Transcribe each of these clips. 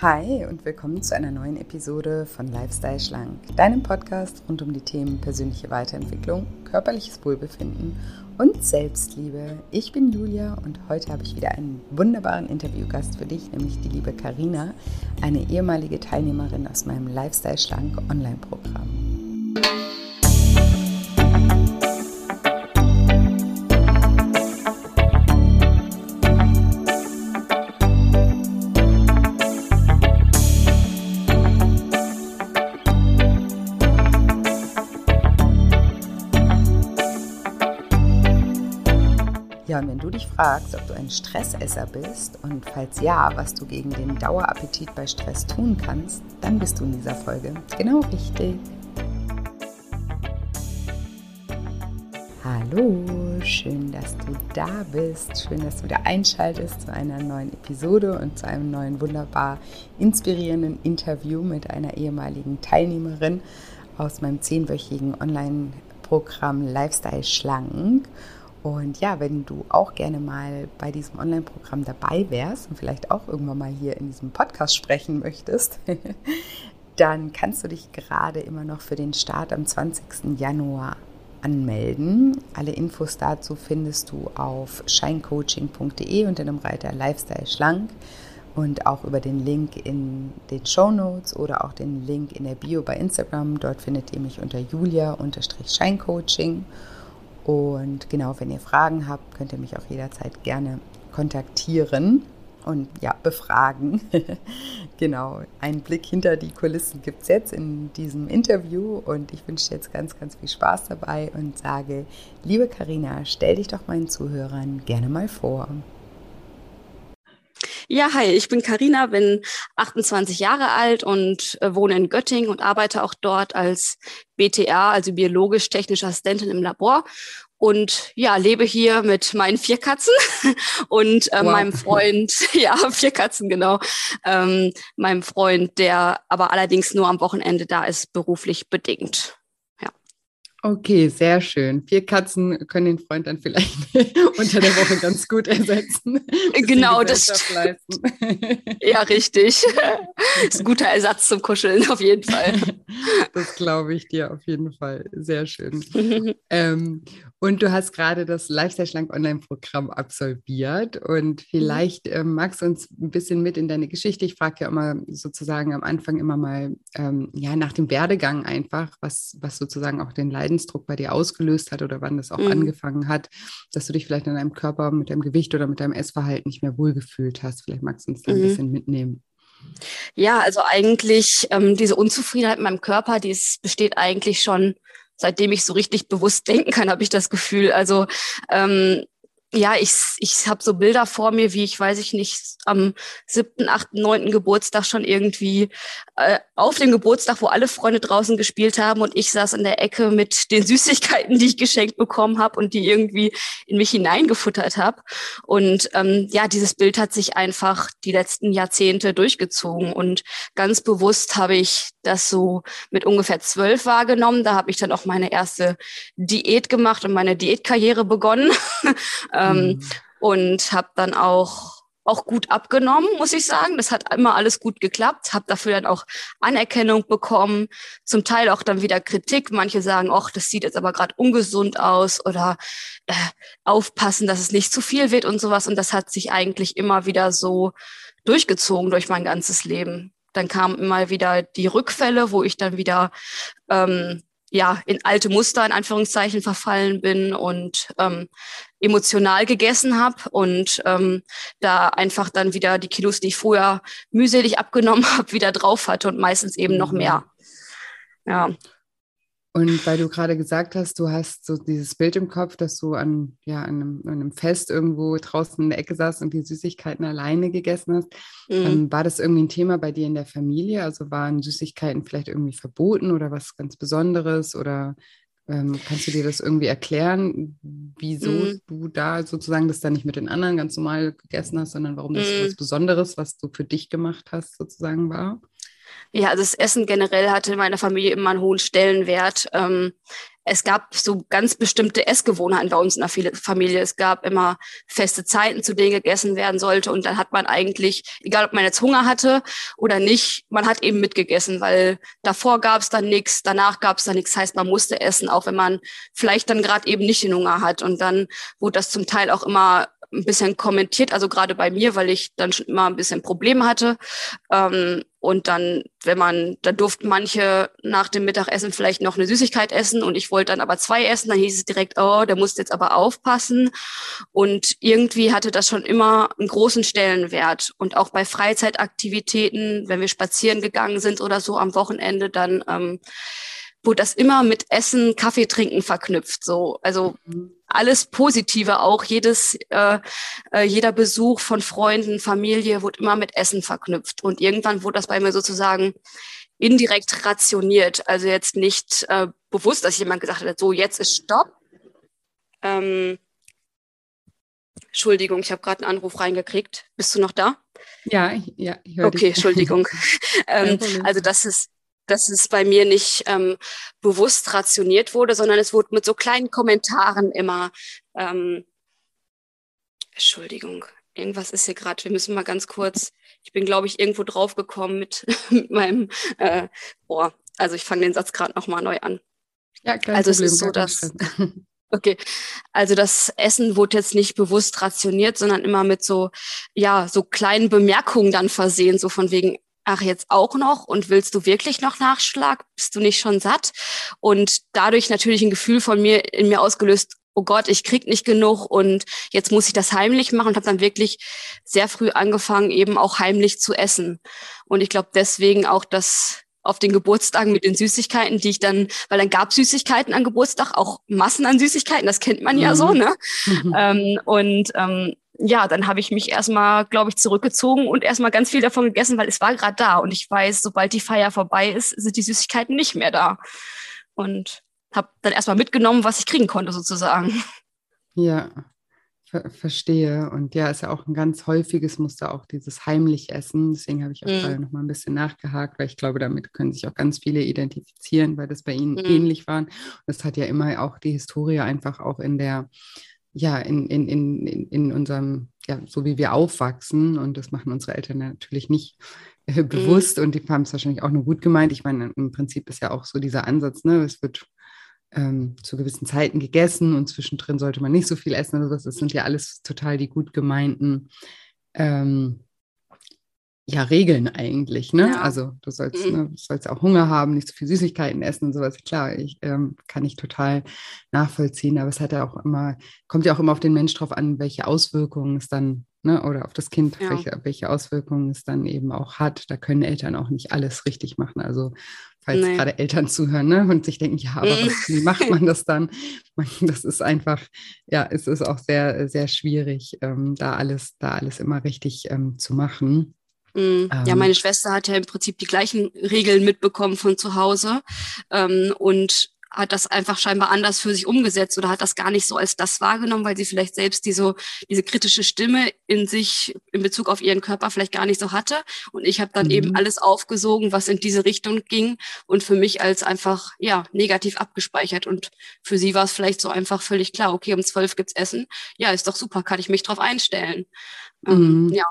Hi und willkommen zu einer neuen Episode von Lifestyle Schlank, deinem Podcast rund um die Themen persönliche Weiterentwicklung, körperliches Wohlbefinden und Selbstliebe. Ich bin Julia und heute habe ich wieder einen wunderbaren Interviewgast für dich, nämlich die liebe Karina, eine ehemalige Teilnehmerin aus meinem Lifestyle Schlank Online-Programm. Du dich fragst, ob du ein Stressesser bist und falls ja, was du gegen den Dauerappetit bei Stress tun kannst, dann bist du in dieser Folge genau richtig. Hallo, schön, dass du da bist. Schön, dass du wieder einschaltest zu einer neuen Episode und zu einem neuen wunderbar inspirierenden Interview mit einer ehemaligen Teilnehmerin aus meinem zehnwöchigen Online-Programm Lifestyle Schlank. Und ja, wenn du auch gerne mal bei diesem Online-Programm dabei wärst und vielleicht auch irgendwann mal hier in diesem Podcast sprechen möchtest, dann kannst du dich gerade immer noch für den Start am 20. Januar anmelden. Alle Infos dazu findest du auf shinecoaching.de unter dem Reiter Lifestyle Schlank und auch über den Link in den Show Notes oder auch den Link in der Bio bei Instagram. Dort findet ihr mich unter julia-scheincoaching. Und genau, wenn ihr Fragen habt, könnt ihr mich auch jederzeit gerne kontaktieren und ja, befragen. genau, einen Blick hinter die Kulissen gibt es jetzt in diesem Interview und ich wünsche jetzt ganz, ganz viel Spaß dabei und sage, liebe Karina, stell dich doch meinen Zuhörern gerne mal vor. Ja, hi, ich bin Karina, bin 28 Jahre alt und äh, wohne in Göttingen und arbeite auch dort als BTA, also biologisch-technische Assistentin im Labor. Und ja, lebe hier mit meinen vier Katzen und äh, wow. meinem Freund, ja, vier Katzen, genau, ähm, meinem Freund, der aber allerdings nur am Wochenende da ist, beruflich bedingt. Okay, sehr schön. Vier Katzen können den Freund dann vielleicht unter der Woche ganz gut ersetzen. Genau, das. ja, richtig. Das ist ein guter Ersatz zum Kuscheln, auf jeden Fall. Das glaube ich dir auf jeden Fall. Sehr schön. ähm, und du hast gerade das Lifestyle Schlank Online-Programm absolviert. Und vielleicht ähm, magst du uns ein bisschen mit in deine Geschichte. Ich frage ja immer sozusagen am Anfang immer mal ähm, ja, nach dem Werdegang einfach, was, was sozusagen auch den Leid Leidensdruck bei dir ausgelöst hat oder wann das auch mhm. angefangen hat, dass du dich vielleicht in deinem Körper mit deinem Gewicht oder mit deinem Essverhalten nicht mehr wohlgefühlt hast. Vielleicht magst du uns da ein mhm. bisschen mitnehmen. Ja, also eigentlich ähm, diese Unzufriedenheit in meinem Körper, die ist, besteht eigentlich schon seitdem ich so richtig bewusst denken kann, habe ich das Gefühl. Also ähm, ja, ich, ich habe so Bilder vor mir, wie ich, weiß ich nicht, am siebten, achten, neunten Geburtstag schon irgendwie äh, auf dem Geburtstag, wo alle Freunde draußen gespielt haben und ich saß in der Ecke mit den Süßigkeiten, die ich geschenkt bekommen habe und die irgendwie in mich hineingefuttert habe. Und ähm, ja, dieses Bild hat sich einfach die letzten Jahrzehnte durchgezogen und ganz bewusst habe ich das so mit ungefähr zwölf wahrgenommen. Da habe ich dann auch meine erste Diät gemacht und meine Diätkarriere begonnen. ähm, mhm. Und habe dann auch auch gut abgenommen, muss ich sagen. Das hat immer alles gut geklappt. Habe dafür dann auch Anerkennung bekommen, zum Teil auch dann wieder Kritik. Manche sagen, ach, das sieht jetzt aber gerade ungesund aus oder äh, aufpassen, dass es nicht zu viel wird und sowas. Und das hat sich eigentlich immer wieder so durchgezogen durch mein ganzes Leben. Dann kamen immer wieder die Rückfälle, wo ich dann wieder ähm, ja, in alte Muster in Anführungszeichen verfallen bin und ähm, emotional gegessen habe und ähm, da einfach dann wieder die Kilos, die ich vorher mühselig abgenommen habe, wieder drauf hatte und meistens eben noch mhm. mehr. Ja. Und weil du gerade gesagt hast, du hast so dieses Bild im Kopf, dass du an, ja, an, einem, an einem Fest irgendwo draußen in der Ecke saßt und die Süßigkeiten alleine gegessen hast, mhm. ähm, war das irgendwie ein Thema bei dir in der Familie? Also waren Süßigkeiten vielleicht irgendwie verboten oder was ganz Besonderes? Oder ähm, kannst du dir das irgendwie erklären, wieso mhm. du da sozusagen das dann nicht mit den anderen ganz normal gegessen hast, sondern warum das mhm. was Besonderes, was du für dich gemacht hast, sozusagen war? Ja, also das Essen generell hatte in meiner Familie immer einen hohen Stellenwert. Ähm, es gab so ganz bestimmte Essgewohnheiten bei uns in der Familie. Es gab immer feste Zeiten, zu denen gegessen werden sollte. Und dann hat man eigentlich, egal ob man jetzt Hunger hatte oder nicht, man hat eben mitgegessen, weil davor gab es dann nichts, danach gab es dann nichts. Heißt, man musste essen, auch wenn man vielleicht dann gerade eben nicht den Hunger hat. Und dann wurde das zum Teil auch immer ein bisschen kommentiert, also gerade bei mir, weil ich dann schon immer ein bisschen Probleme hatte. Ähm, und dann, wenn man, da durften manche nach dem Mittagessen vielleicht noch eine Süßigkeit essen und ich wollte dann aber zwei essen, dann hieß es direkt, oh, der muss jetzt aber aufpassen. Und irgendwie hatte das schon immer einen großen Stellenwert. Und auch bei Freizeitaktivitäten, wenn wir spazieren gegangen sind oder so am Wochenende, dann ähm, wurde das immer mit Essen, Kaffee trinken verknüpft. So, also alles Positive auch. Jedes, äh, äh, jeder Besuch von Freunden, Familie wurde immer mit Essen verknüpft. Und irgendwann wurde das bei mir sozusagen indirekt rationiert. Also jetzt nicht äh, bewusst, dass jemand gesagt hat, so jetzt ist Stopp. Ähm, Entschuldigung, ich habe gerade einen Anruf reingekriegt. Bist du noch da? Ja, ja. Ich okay. Entschuldigung. ähm, also das ist dass es bei mir nicht ähm, bewusst rationiert wurde, sondern es wurde mit so kleinen Kommentaren immer. Ähm, Entschuldigung, irgendwas ist hier gerade. Wir müssen mal ganz kurz. Ich bin, glaube ich, irgendwo draufgekommen mit, mit meinem äh, Ohr. Also ich fange den Satz gerade nochmal neu an. Ja, kein also Problem, es ist so, dass. Okay, also das Essen wurde jetzt nicht bewusst rationiert, sondern immer mit so, ja, so kleinen Bemerkungen dann versehen, so von wegen, ach jetzt auch noch und willst du wirklich noch Nachschlag? Bist du nicht schon satt? Und dadurch natürlich ein Gefühl von mir in mir ausgelöst, oh Gott, ich krieg nicht genug und jetzt muss ich das heimlich machen und habe dann wirklich sehr früh angefangen, eben auch heimlich zu essen. Und ich glaube deswegen auch das auf den Geburtstagen mit den Süßigkeiten, die ich dann, weil dann gab Süßigkeiten an Geburtstag, auch Massen an Süßigkeiten, das kennt man ja mhm. so, ne? Mhm. Ähm, und ähm, ja, dann habe ich mich erstmal, glaube ich, zurückgezogen und erstmal ganz viel davon gegessen, weil es war gerade da. Und ich weiß, sobald die Feier vorbei ist, sind die Süßigkeiten nicht mehr da. Und habe dann erstmal mitgenommen, was ich kriegen konnte, sozusagen. Ja, ver verstehe. Und ja, ist ja auch ein ganz häufiges Muster, auch dieses heimlich Essen. Deswegen habe ich auch mhm. gerade noch mal ein bisschen nachgehakt, weil ich glaube, damit können sich auch ganz viele identifizieren, weil das bei ihnen mhm. ähnlich war. Das hat ja immer auch die Historie einfach auch in der ja, in, in, in, in unserem, ja, so wie wir aufwachsen, und das machen unsere Eltern natürlich nicht äh, mhm. bewusst mhm. und die haben es wahrscheinlich auch nur gut gemeint. Ich meine, im Prinzip ist ja auch so dieser Ansatz, ne, es wird ähm, zu gewissen Zeiten gegessen und zwischendrin sollte man nicht so viel essen oder Das sind ja alles total die gut gemeinten ähm, ja, Regeln eigentlich, ne? Ja. Also du sollst, mhm. ne, du sollst auch Hunger haben, nicht so viel Süßigkeiten essen und sowas. Klar, ich ähm, kann ich total nachvollziehen, aber es hat ja auch immer, kommt ja auch immer auf den Mensch drauf an, welche Auswirkungen es dann, ne, oder auf das Kind, ja. welche, welche Auswirkungen es dann eben auch hat. Da können Eltern auch nicht alles richtig machen. Also falls nee. gerade Eltern zuhören ne, und sich denken, ja, aber was, wie macht man das dann? Das ist einfach, ja, es ist auch sehr, sehr schwierig, ähm, da alles, da alles immer richtig ähm, zu machen. Mhm. Ja, meine Schwester hat ja im Prinzip die gleichen Regeln mitbekommen von zu Hause ähm, und hat das einfach scheinbar anders für sich umgesetzt oder hat das gar nicht so als das wahrgenommen, weil sie vielleicht selbst diese, diese kritische Stimme in sich in Bezug auf ihren Körper vielleicht gar nicht so hatte. Und ich habe dann mhm. eben alles aufgesogen, was in diese Richtung ging und für mich als einfach ja negativ abgespeichert. Und für sie war es vielleicht so einfach völlig klar, okay, um zwölf gibt's Essen. Ja, ist doch super, kann ich mich drauf einstellen. Ähm, mhm. Ähm, ja,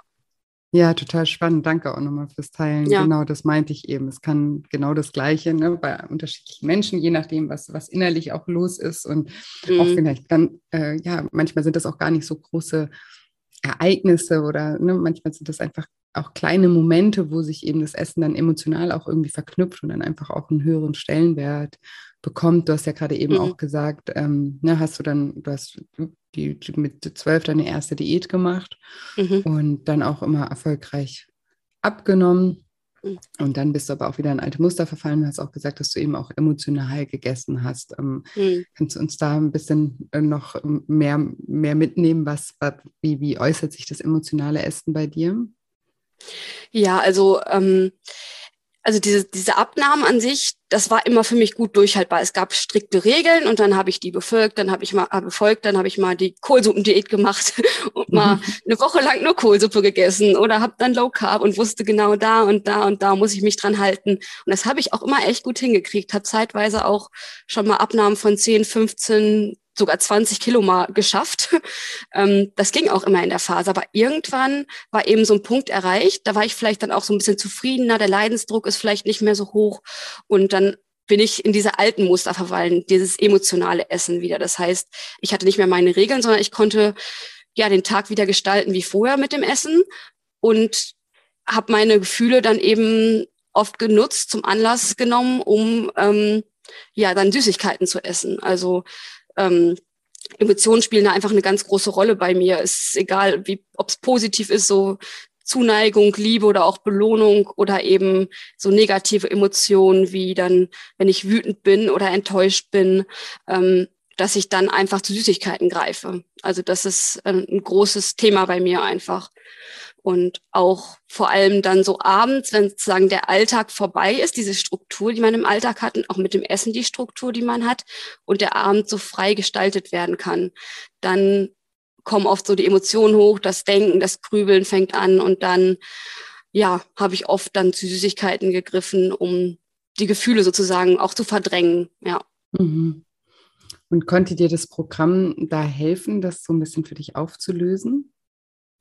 ja, total spannend. Danke auch nochmal fürs Teilen. Ja. Genau, das meinte ich eben. Es kann genau das Gleiche ne, bei unterschiedlichen Menschen, je nachdem, was, was innerlich auch los ist. Und mhm. auch vielleicht dann, äh, ja, manchmal sind das auch gar nicht so große Ereignisse oder ne, manchmal sind das einfach auch kleine Momente, wo sich eben das Essen dann emotional auch irgendwie verknüpft und dann einfach auch einen höheren Stellenwert bekommt. Du hast ja gerade eben mhm. auch gesagt, ähm, ne, hast du dann, du hast die, mit zwölf deine erste Diät gemacht mhm. und dann auch immer erfolgreich abgenommen. Mhm. Und dann bist du aber auch wieder in alte Muster verfallen und hast auch gesagt, dass du eben auch emotional gegessen hast. Ähm, mhm. Kannst du uns da ein bisschen äh, noch mehr, mehr mitnehmen? Was, wie, wie äußert sich das emotionale Essen bei dir? Ja, also ähm, also diese, diese Abnahmen an sich, das war immer für mich gut durchhaltbar. Es gab strikte Regeln und dann habe ich die befolgt, dann habe ich mal äh, befolgt, dann habe ich mal die Kohlsuppendiät gemacht und mal mhm. eine Woche lang nur Kohlsuppe gegessen oder habe dann Low Carb und wusste genau da und da und da muss ich mich dran halten. Und das habe ich auch immer echt gut hingekriegt, habe zeitweise auch schon mal Abnahmen von 10, 15, sogar 20 Kilo mal geschafft. Ähm, das ging auch immer in der Phase. Aber irgendwann war eben so ein Punkt erreicht. Da war ich vielleicht dann auch so ein bisschen zufriedener. Der Leidensdruck ist vielleicht nicht mehr so hoch. Und dann bin ich in diese alten Muster verfallen, dieses emotionale Essen wieder. Das heißt, ich hatte nicht mehr meine Regeln, sondern ich konnte ja den Tag wieder gestalten wie vorher mit dem Essen und habe meine Gefühle dann eben oft genutzt, zum Anlass genommen, um ähm, ja dann Süßigkeiten zu essen. Also ähm, Emotionen spielen da einfach eine ganz große Rolle bei mir. Es ist egal, ob es positiv ist, so Zuneigung, Liebe oder auch Belohnung oder eben so negative Emotionen wie dann, wenn ich wütend bin oder enttäuscht bin, ähm, dass ich dann einfach zu Süßigkeiten greife. Also das ist ein, ein großes Thema bei mir einfach. Und auch vor allem dann so abends, wenn sozusagen der Alltag vorbei ist, diese Struktur, die man im Alltag hat und auch mit dem Essen die Struktur, die man hat und der Abend so frei gestaltet werden kann, dann kommen oft so die Emotionen hoch, das Denken, das Grübeln fängt an und dann, ja, habe ich oft dann zu Süßigkeiten gegriffen, um die Gefühle sozusagen auch zu verdrängen, ja. Mhm. Und konnte dir das Programm da helfen, das so ein bisschen für dich aufzulösen?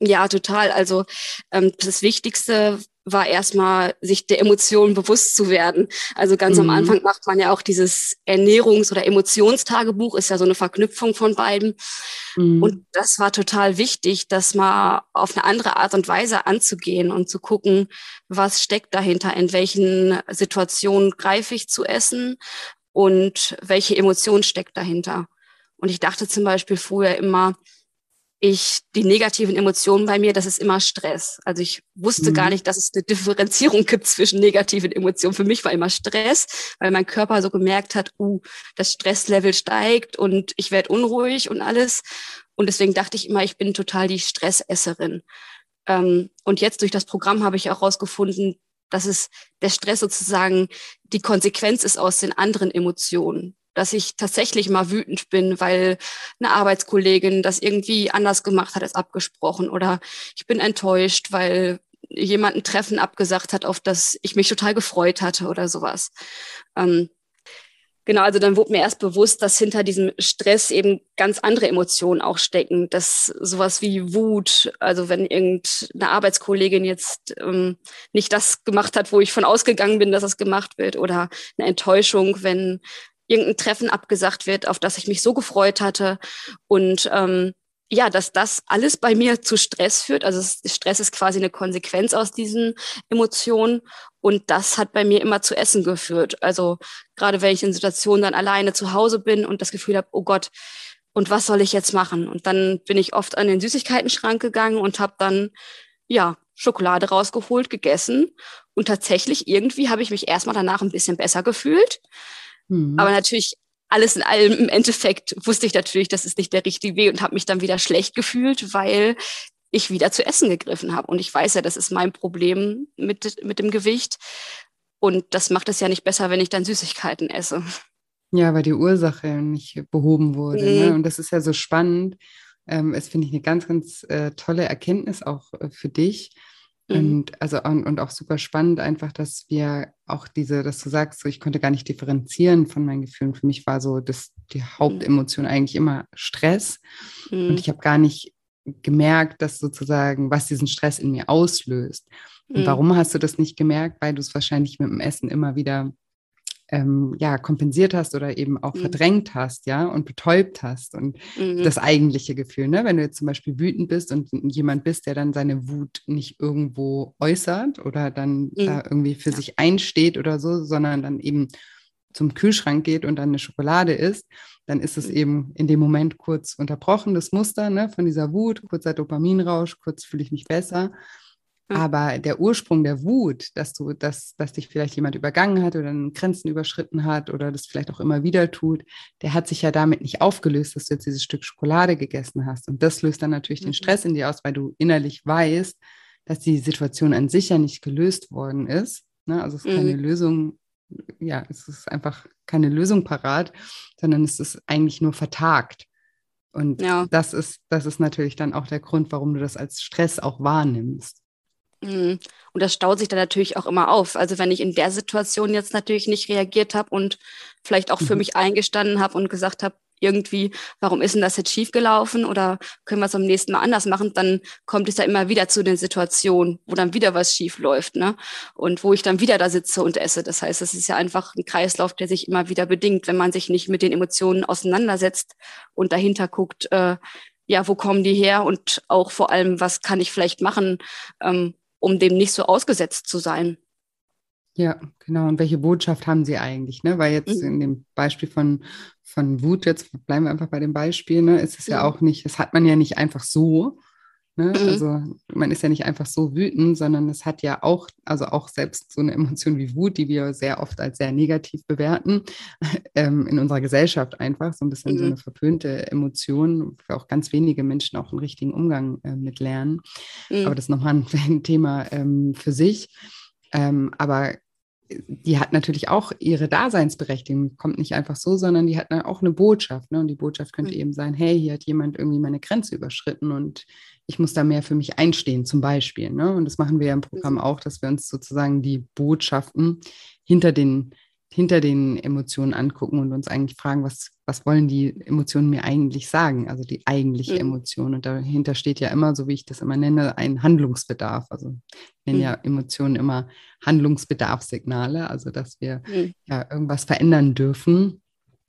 Ja, total. Also ähm, das Wichtigste war erstmal, sich der Emotionen bewusst zu werden. Also ganz mhm. am Anfang macht man ja auch dieses Ernährungs- oder Emotionstagebuch, ist ja so eine Verknüpfung von beiden. Mhm. Und das war total wichtig, das mal auf eine andere Art und Weise anzugehen und zu gucken, was steckt dahinter, in welchen Situationen greife ich zu essen und welche Emotion steckt dahinter. Und ich dachte zum Beispiel früher immer, ich die negativen Emotionen bei mir, das ist immer Stress. Also ich wusste mhm. gar nicht, dass es eine Differenzierung gibt zwischen negativen Emotionen. Für mich war immer Stress, weil mein Körper so gemerkt hat, uh, das Stresslevel steigt und ich werde unruhig und alles. Und deswegen dachte ich immer, ich bin total die Stressesserin. Ähm, und jetzt durch das Programm habe ich auch herausgefunden, dass es der Stress sozusagen die Konsequenz ist aus den anderen Emotionen dass ich tatsächlich mal wütend bin, weil eine Arbeitskollegin das irgendwie anders gemacht hat als abgesprochen oder ich bin enttäuscht, weil jemand ein Treffen abgesagt hat, auf das ich mich total gefreut hatte oder sowas. Ähm, genau, also dann wurde mir erst bewusst, dass hinter diesem Stress eben ganz andere Emotionen auch stecken, dass sowas wie Wut, also wenn irgendeine Arbeitskollegin jetzt ähm, nicht das gemacht hat, wo ich von ausgegangen bin, dass das gemacht wird, oder eine Enttäuschung, wenn irgendein Treffen abgesagt wird, auf das ich mich so gefreut hatte. Und ähm, ja, dass das alles bei mir zu Stress führt. Also Stress ist quasi eine Konsequenz aus diesen Emotionen. Und das hat bei mir immer zu Essen geführt. Also gerade wenn ich in Situationen dann alleine zu Hause bin und das Gefühl habe, oh Gott, und was soll ich jetzt machen? Und dann bin ich oft an den Süßigkeiten-Schrank gegangen und habe dann ja Schokolade rausgeholt, gegessen. Und tatsächlich irgendwie habe ich mich erstmal danach ein bisschen besser gefühlt. Mhm. Aber natürlich alles in allem im Endeffekt wusste ich natürlich, das ist nicht der richtige Weg und habe mich dann wieder schlecht gefühlt, weil ich wieder zu essen gegriffen habe. Und ich weiß ja, das ist mein Problem mit, mit dem Gewicht. Und das macht es ja nicht besser, wenn ich dann Süßigkeiten esse. Ja, weil die Ursache nicht behoben wurde. Mhm. Ne? Und das ist ja so spannend. Ähm, es finde ich eine ganz, ganz äh, tolle Erkenntnis auch äh, für dich. Und also und, und, auch super spannend einfach, dass wir auch diese, dass du sagst, so ich konnte gar nicht differenzieren von meinen Gefühlen. Für mich war so das die mhm. Hauptemotion eigentlich immer Stress. Mhm. Und ich habe gar nicht gemerkt, dass sozusagen, was diesen Stress in mir auslöst. Und mhm. warum hast du das nicht gemerkt? Weil du es wahrscheinlich mit dem Essen immer wieder ähm, ja, kompensiert hast oder eben auch mhm. verdrängt hast, ja, und betäubt hast. Und mhm. das eigentliche Gefühl, ne? Wenn du jetzt zum Beispiel wütend bist und jemand bist, der dann seine Wut nicht irgendwo äußert oder dann mhm. da irgendwie für ja. sich einsteht oder so, sondern dann eben zum Kühlschrank geht und dann eine Schokolade isst, dann ist es mhm. eben in dem Moment kurz unterbrochen, das Muster ne, von dieser Wut, kurzer Dopaminrausch, kurz fühle ich mich besser. Aber der Ursprung der Wut, dass du, dass, dass dich vielleicht jemand übergangen hat oder Grenzen überschritten hat oder das vielleicht auch immer wieder tut, der hat sich ja damit nicht aufgelöst, dass du jetzt dieses Stück Schokolade gegessen hast. Und das löst dann natürlich mhm. den Stress in dir aus, weil du innerlich weißt, dass die Situation an sich ja nicht gelöst worden ist, Ne? Also es ist keine mhm. Lösung, ja, es ist einfach keine Lösung parat, sondern es ist eigentlich nur vertagt. Und ja. das ist, das ist natürlich dann auch der Grund, warum du das als Stress auch wahrnimmst. Mhm. Und das staut sich dann natürlich auch immer auf. Also wenn ich in der Situation jetzt natürlich nicht reagiert habe und vielleicht auch für mhm. mich eingestanden habe und gesagt habe, irgendwie, warum ist denn das jetzt schiefgelaufen oder können wir es am nächsten Mal anders machen, dann kommt es ja immer wieder zu den Situationen, wo dann wieder was schief läuft, ne? Und wo ich dann wieder da sitze und esse. Das heißt, es ist ja einfach ein Kreislauf, der sich immer wieder bedingt, wenn man sich nicht mit den Emotionen auseinandersetzt und dahinter guckt, äh, ja, wo kommen die her und auch vor allem, was kann ich vielleicht machen, ähm, um dem nicht so ausgesetzt zu sein. Ja, genau. Und welche Botschaft haben Sie eigentlich? Ne? Weil jetzt mhm. in dem Beispiel von, von Wut, jetzt bleiben wir einfach bei dem Beispiel, ne, ist es ja. ja auch nicht, das hat man ja nicht einfach so. Ne? Mhm. Also man ist ja nicht einfach so wütend, sondern es hat ja auch, also auch selbst so eine Emotion wie Wut, die wir sehr oft als sehr negativ bewerten, ähm, in unserer Gesellschaft einfach, so ein bisschen mhm. so eine verpönte Emotion, wo auch ganz wenige Menschen auch einen richtigen Umgang äh, mit lernen. Mhm. Aber das ist nochmal ein, ein Thema ähm, für sich. Ähm, aber die hat natürlich auch ihre Daseinsberechtigung, kommt nicht einfach so, sondern die hat auch eine Botschaft. Ne? Und die Botschaft könnte mhm. eben sein, hey, hier hat jemand irgendwie meine Grenze überschritten und ich muss da mehr für mich einstehen, zum Beispiel. Ne? Und das machen wir ja im Programm mhm. auch, dass wir uns sozusagen die Botschaften hinter den hinter den Emotionen angucken und uns eigentlich fragen, was, was wollen die Emotionen mir eigentlich sagen, also die eigentliche mhm. Emotion. Und dahinter steht ja immer, so wie ich das immer nenne, ein Handlungsbedarf. Also ich nenne mhm. ja Emotionen immer Handlungsbedarfssignale, also dass wir mhm. ja irgendwas verändern dürfen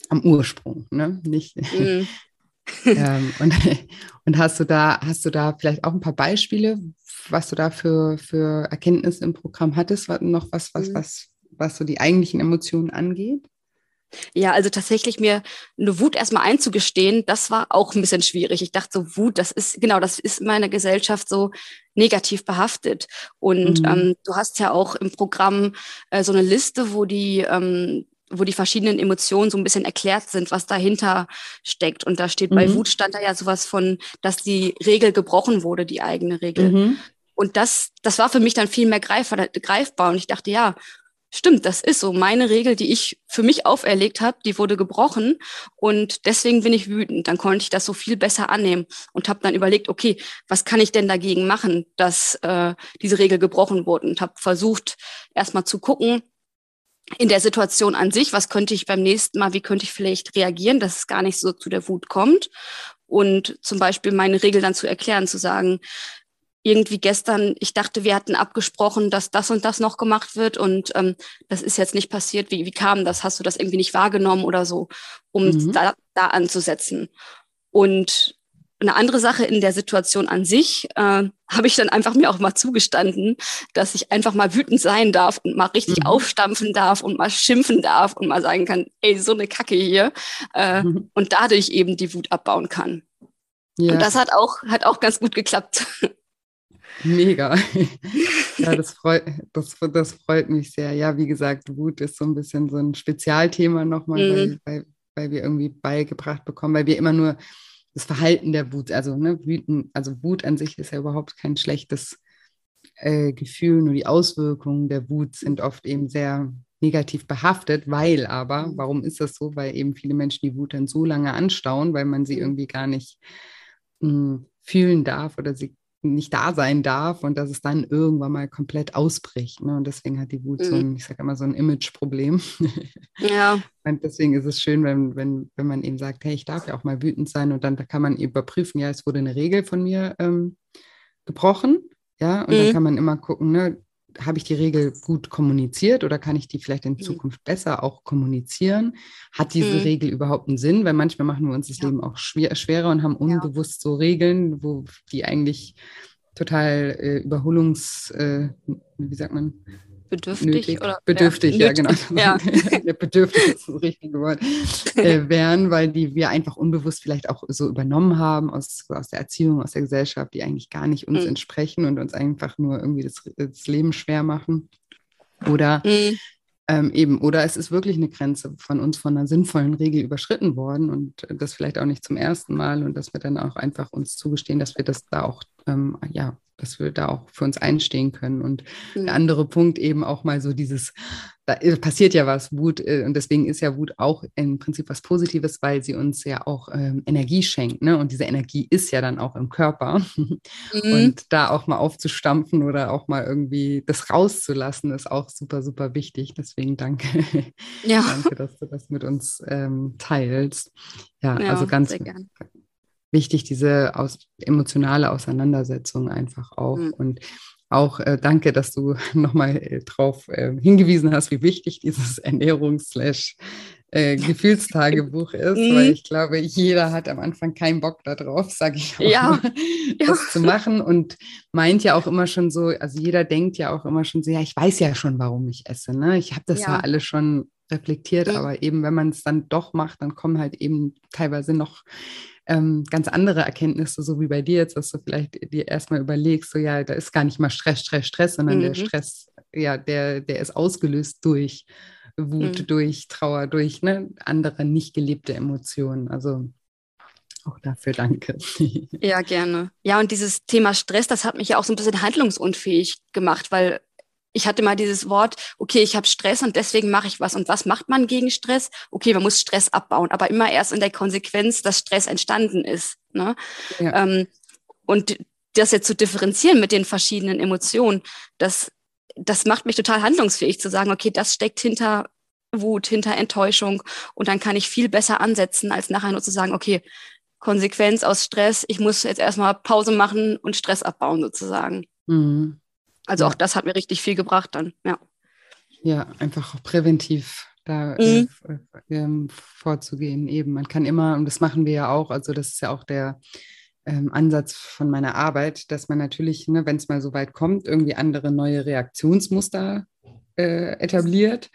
am Ursprung, ne? Nicht. Mhm. ähm, und, und hast du da, hast du da vielleicht auch ein paar Beispiele, was du da für, für Erkenntnisse im Programm hattest? Noch was, was, mhm. was was so die eigentlichen Emotionen angeht? Ja, also tatsächlich mir eine Wut erstmal einzugestehen, das war auch ein bisschen schwierig. Ich dachte so, Wut, das ist, genau, das ist in meiner Gesellschaft so negativ behaftet. Und mhm. ähm, du hast ja auch im Programm äh, so eine Liste, wo die, ähm, wo die verschiedenen Emotionen so ein bisschen erklärt sind, was dahinter steckt. Und da steht mhm. bei Wut stand da ja sowas von, dass die Regel gebrochen wurde, die eigene Regel. Mhm. Und das, das war für mich dann viel mehr greifbar. Und ich dachte, ja, stimmt, das ist so. Meine Regel, die ich für mich auferlegt habe, die wurde gebrochen und deswegen bin ich wütend. Dann konnte ich das so viel besser annehmen und habe dann überlegt, okay, was kann ich denn dagegen machen, dass äh, diese Regel gebrochen wurde und habe versucht, erstmal zu gucken, in der Situation an sich, was könnte ich beim nächsten Mal, wie könnte ich vielleicht reagieren, dass es gar nicht so zu der Wut kommt und zum Beispiel meine Regel dann zu erklären, zu sagen, irgendwie gestern, ich dachte, wir hatten abgesprochen, dass das und das noch gemacht wird und ähm, das ist jetzt nicht passiert. Wie, wie kam das? Hast du das irgendwie nicht wahrgenommen oder so, um mhm. da, da anzusetzen? Und eine andere Sache in der Situation an sich äh, habe ich dann einfach mir auch mal zugestanden, dass ich einfach mal wütend sein darf und mal richtig mhm. aufstampfen darf und mal schimpfen darf und mal sagen kann, ey, so eine Kacke hier äh, mhm. und dadurch eben die Wut abbauen kann. Ja. Und das hat auch, hat auch ganz gut geklappt. Mega. ja, das freut, das, das freut mich sehr. Ja, wie gesagt, Wut ist so ein bisschen so ein Spezialthema nochmal, mhm. weil, weil, weil wir irgendwie beigebracht bekommen, weil wir immer nur das Verhalten der Wut, also ne, Wüten, also Wut an sich ist ja überhaupt kein schlechtes äh, Gefühl, nur die Auswirkungen der Wut sind oft eben sehr negativ behaftet, weil aber, mhm. warum ist das so? Weil eben viele Menschen die Wut dann so lange anstauen, weil man sie mhm. irgendwie gar nicht mh, hm, fühlen darf oder sie nicht da sein darf und dass es dann irgendwann mal komplett ausbricht. Ne? Und deswegen hat die Wut mhm. so ein, ich sage immer, so ein Image-Problem. Ja. und deswegen ist es schön, wenn, wenn, wenn man eben sagt, hey, ich darf ja auch mal wütend sein und dann da kann man überprüfen, ja, es wurde eine Regel von mir ähm, gebrochen. Ja, und mhm. dann kann man immer gucken, ne, habe ich die Regel gut kommuniziert oder kann ich die vielleicht in mhm. Zukunft besser auch kommunizieren? Hat diese mhm. Regel überhaupt einen Sinn? Weil manchmal machen wir uns das ja. Leben auch schwer, schwerer und haben unbewusst ja. so Regeln, wo die eigentlich total äh, überholungs, äh, wie sagt man, bedürftig nötig, oder bedürftig, ja, ja genau. Ja. bedürftig ist das richtige Wort, äh, wären, weil die wir einfach unbewusst vielleicht auch so übernommen haben aus, aus der Erziehung, aus der Gesellschaft, die eigentlich gar nicht uns mhm. entsprechen und uns einfach nur irgendwie das, das Leben schwer machen. Oder mhm. Ähm, eben, oder es ist wirklich eine Grenze von uns von einer sinnvollen Regel überschritten worden und das vielleicht auch nicht zum ersten Mal und dass wir dann auch einfach uns zugestehen, dass wir das da auch, ähm, ja, dass wir da auch für uns einstehen können. Und mhm. der andere Punkt eben auch mal so dieses, da passiert ja was, Wut, äh, und deswegen ist ja Wut auch im Prinzip was Positives, weil sie uns ja auch ähm, Energie schenkt, ne? Und diese Energie ist ja dann auch im Körper. Mhm. Und da auch mal aufzustampfen oder auch mal irgendwie das rauszulassen, ist auch super, super wichtig. Deswegen danke. Ja. danke, dass du das mit uns ähm, teilst. Ja, ja, also ganz wichtig, diese aus, emotionale Auseinandersetzung einfach auch. Mhm. Und auch äh, danke, dass du nochmal äh, darauf äh, hingewiesen hast, wie wichtig dieses Ernährungs- äh, Gefühlstagebuch ist, mhm. weil ich glaube, jeder hat am Anfang keinen Bock darauf, sage ich auch, ja. das ja. zu machen und meint ja auch immer schon so, also jeder denkt ja auch immer schon so, ja, ich weiß ja schon, warum ich esse, ne? Ich habe das ja. ja alles schon reflektiert, mhm. aber eben, wenn man es dann doch macht, dann kommen halt eben teilweise noch ähm, ganz andere Erkenntnisse, so wie bei dir jetzt, dass du vielleicht dir erstmal überlegst, so ja, da ist gar nicht mal Stress, Stress, Stress, sondern mhm. der Stress, ja, der, der ist ausgelöst durch Wut, mhm. durch Trauer, durch ne, andere nicht gelebte Emotionen. Also auch dafür danke. Ja, gerne. Ja, und dieses Thema Stress, das hat mich ja auch so ein bisschen handlungsunfähig gemacht, weil ich hatte mal dieses Wort, okay, ich habe Stress und deswegen mache ich was. Und was macht man gegen Stress? Okay, man muss Stress abbauen, aber immer erst in der Konsequenz, dass Stress entstanden ist. Ne? Ja. Ähm, und das jetzt zu differenzieren mit den verschiedenen Emotionen, das, das macht mich total handlungsfähig zu sagen, okay, das steckt hinter Wut, hinter Enttäuschung und dann kann ich viel besser ansetzen, als nachher nur zu sagen, okay, Konsequenz aus Stress, ich muss jetzt erstmal Pause machen und Stress abbauen sozusagen. Mhm. Also auch das hat mir richtig viel gebracht dann, ja. Ja, einfach präventiv da mhm. äh, äh, vorzugehen. Eben, man kann immer, und das machen wir ja auch, also das ist ja auch der ähm, Ansatz von meiner Arbeit, dass man natürlich, ne, wenn es mal so weit kommt, irgendwie andere neue Reaktionsmuster äh, etabliert.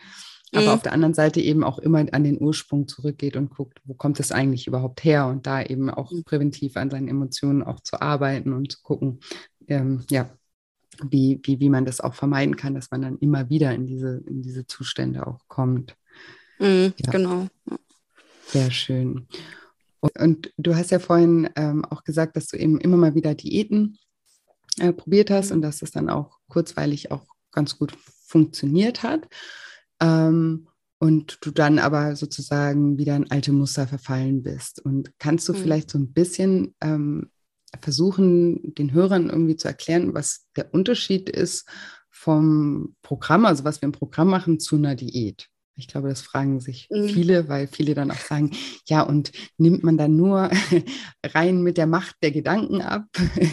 Aber mhm. auf der anderen Seite eben auch immer an den Ursprung zurückgeht und guckt, wo kommt es eigentlich überhaupt her und da eben auch mhm. präventiv an seinen Emotionen auch zu arbeiten und zu gucken, ähm, ja, wie, wie, wie man das auch vermeiden kann, dass man dann immer wieder in diese, in diese Zustände auch kommt. Mhm, ja. Genau. Sehr schön. Und, und, du hast ja vorhin ähm, auch gesagt, dass du eben immer mal wieder Diäten äh, probiert hast und dass das dann auch kurzweilig auch ganz gut funktioniert hat. Ähm, und du dann aber sozusagen wieder in alte Muster verfallen bist. Und kannst du mhm. vielleicht so ein bisschen ähm, versuchen, den Hörern irgendwie zu erklären, was der Unterschied ist vom Programm, also was wir im Programm machen, zu einer Diät. Ich glaube, das fragen sich mhm. viele, weil viele dann auch sagen, ja, und nimmt man dann nur rein mit der Macht der Gedanken ab?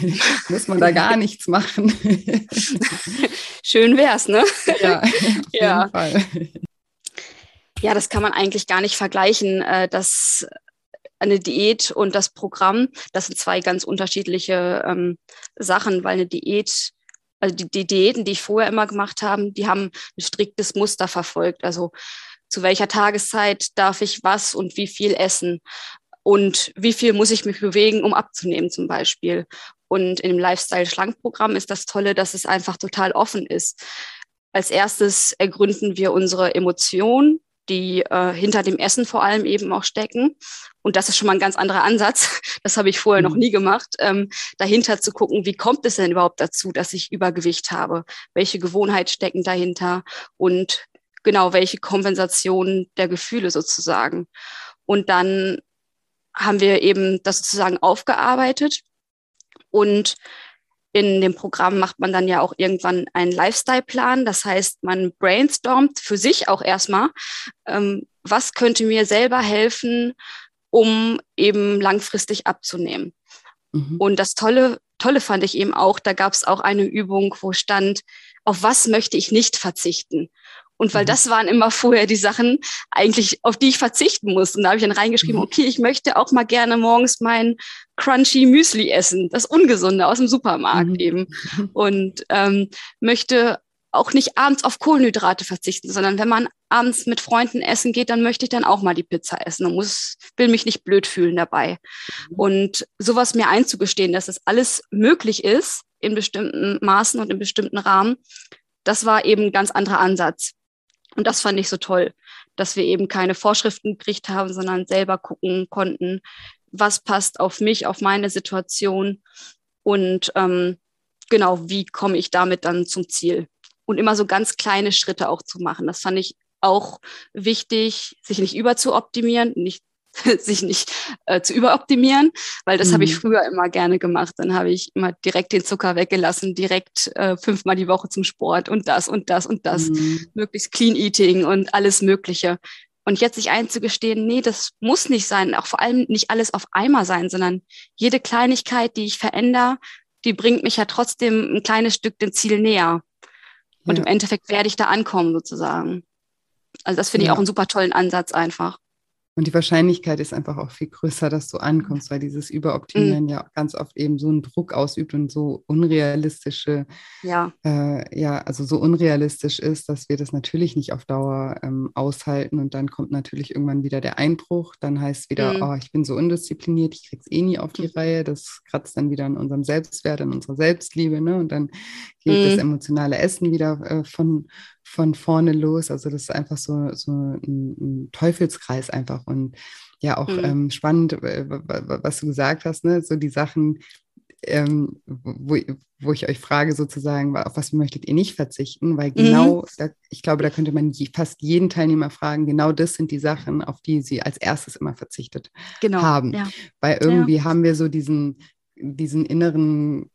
Muss man da gar nichts machen? Schön wär's, ne? Ja, auf ja. jeden Fall. Ja, das kann man eigentlich gar nicht vergleichen. Äh, das eine Diät und das Programm, das sind zwei ganz unterschiedliche ähm, Sachen, weil eine Diät, also die, die Diäten, die ich vorher immer gemacht habe, die haben ein striktes Muster verfolgt. Also zu welcher Tageszeit darf ich was und wie viel essen und wie viel muss ich mich bewegen, um abzunehmen zum Beispiel. Und in dem Lifestyle-Schlank-Programm ist das Tolle, dass es einfach total offen ist. Als erstes ergründen wir unsere Emotionen, die äh, hinter dem Essen vor allem eben auch stecken. Und das ist schon mal ein ganz anderer Ansatz. Das habe ich vorher noch mhm. nie gemacht. Ähm, dahinter zu gucken, wie kommt es denn überhaupt dazu, dass ich Übergewicht habe? Welche Gewohnheiten stecken dahinter? Und genau, welche Kompensation der Gefühle sozusagen? Und dann haben wir eben das sozusagen aufgearbeitet und in dem Programm macht man dann ja auch irgendwann einen Lifestyle-Plan. Das heißt, man brainstormt für sich auch erstmal, ähm, was könnte mir selber helfen, um eben langfristig abzunehmen. Mhm. Und das Tolle, Tolle fand ich eben auch, da gab es auch eine Übung, wo stand, auf was möchte ich nicht verzichten? Und weil mhm. das waren immer vorher die Sachen, eigentlich, auf die ich verzichten muss. Und da habe ich dann reingeschrieben, mhm. okay, ich möchte auch mal gerne morgens mein crunchy Müsli essen, das Ungesunde aus dem Supermarkt mhm. eben. Und ähm, möchte auch nicht abends auf Kohlenhydrate verzichten, sondern wenn man abends mit Freunden essen geht, dann möchte ich dann auch mal die Pizza essen und muss, will mich nicht blöd fühlen dabei. Mhm. Und sowas mir einzugestehen, dass es alles möglich ist in bestimmten Maßen und in bestimmten Rahmen, das war eben ein ganz anderer Ansatz. Und das fand ich so toll, dass wir eben keine Vorschriften gekriegt haben, sondern selber gucken konnten, was passt auf mich, auf meine Situation und ähm, genau, wie komme ich damit dann zum Ziel. Und immer so ganz kleine Schritte auch zu machen. Das fand ich auch wichtig, sich nicht überzuoptimieren, nicht sich nicht äh, zu überoptimieren, weil das mhm. habe ich mhm. früher immer gerne gemacht. Dann habe ich immer direkt den Zucker weggelassen, direkt äh, fünfmal die Woche zum Sport und das und das und das, mhm. möglichst Clean Eating und alles Mögliche. Und jetzt sich einzugestehen, nee, das muss nicht sein, auch vor allem nicht alles auf einmal sein, sondern jede Kleinigkeit, die ich verändere, die bringt mich ja trotzdem ein kleines Stück dem Ziel näher. Und ja. im Endeffekt werde ich da ankommen, sozusagen. Also das finde ja. ich auch einen super tollen Ansatz einfach. Und die Wahrscheinlichkeit ist einfach auch viel größer, dass du ankommst, weil dieses Überoptimieren mhm. ja ganz oft eben so einen Druck ausübt und so unrealistische, ja, äh, ja also so unrealistisch ist, dass wir das natürlich nicht auf Dauer ähm, aushalten. Und dann kommt natürlich irgendwann wieder der Einbruch. Dann heißt wieder, mhm. oh, ich bin so undiszipliniert, ich krieg's eh nie auf die mhm. Reihe. Das kratzt dann wieder an unserem Selbstwert, an unserer Selbstliebe. Ne? Und dann geht das mhm. emotionale Essen wieder äh, von von vorne los. Also das ist einfach so, so ein, ein Teufelskreis einfach. Und ja, auch mhm. ähm, spannend, was du gesagt hast, ne? so die Sachen, ähm, wo, wo ich euch frage sozusagen, auf was möchtet ihr nicht verzichten? Weil genau, mhm. da, ich glaube, da könnte man fast jeden Teilnehmer fragen, genau das sind die Sachen, auf die sie als erstes immer verzichtet genau, haben. Ja. Weil irgendwie ja. haben wir so diesen, diesen inneren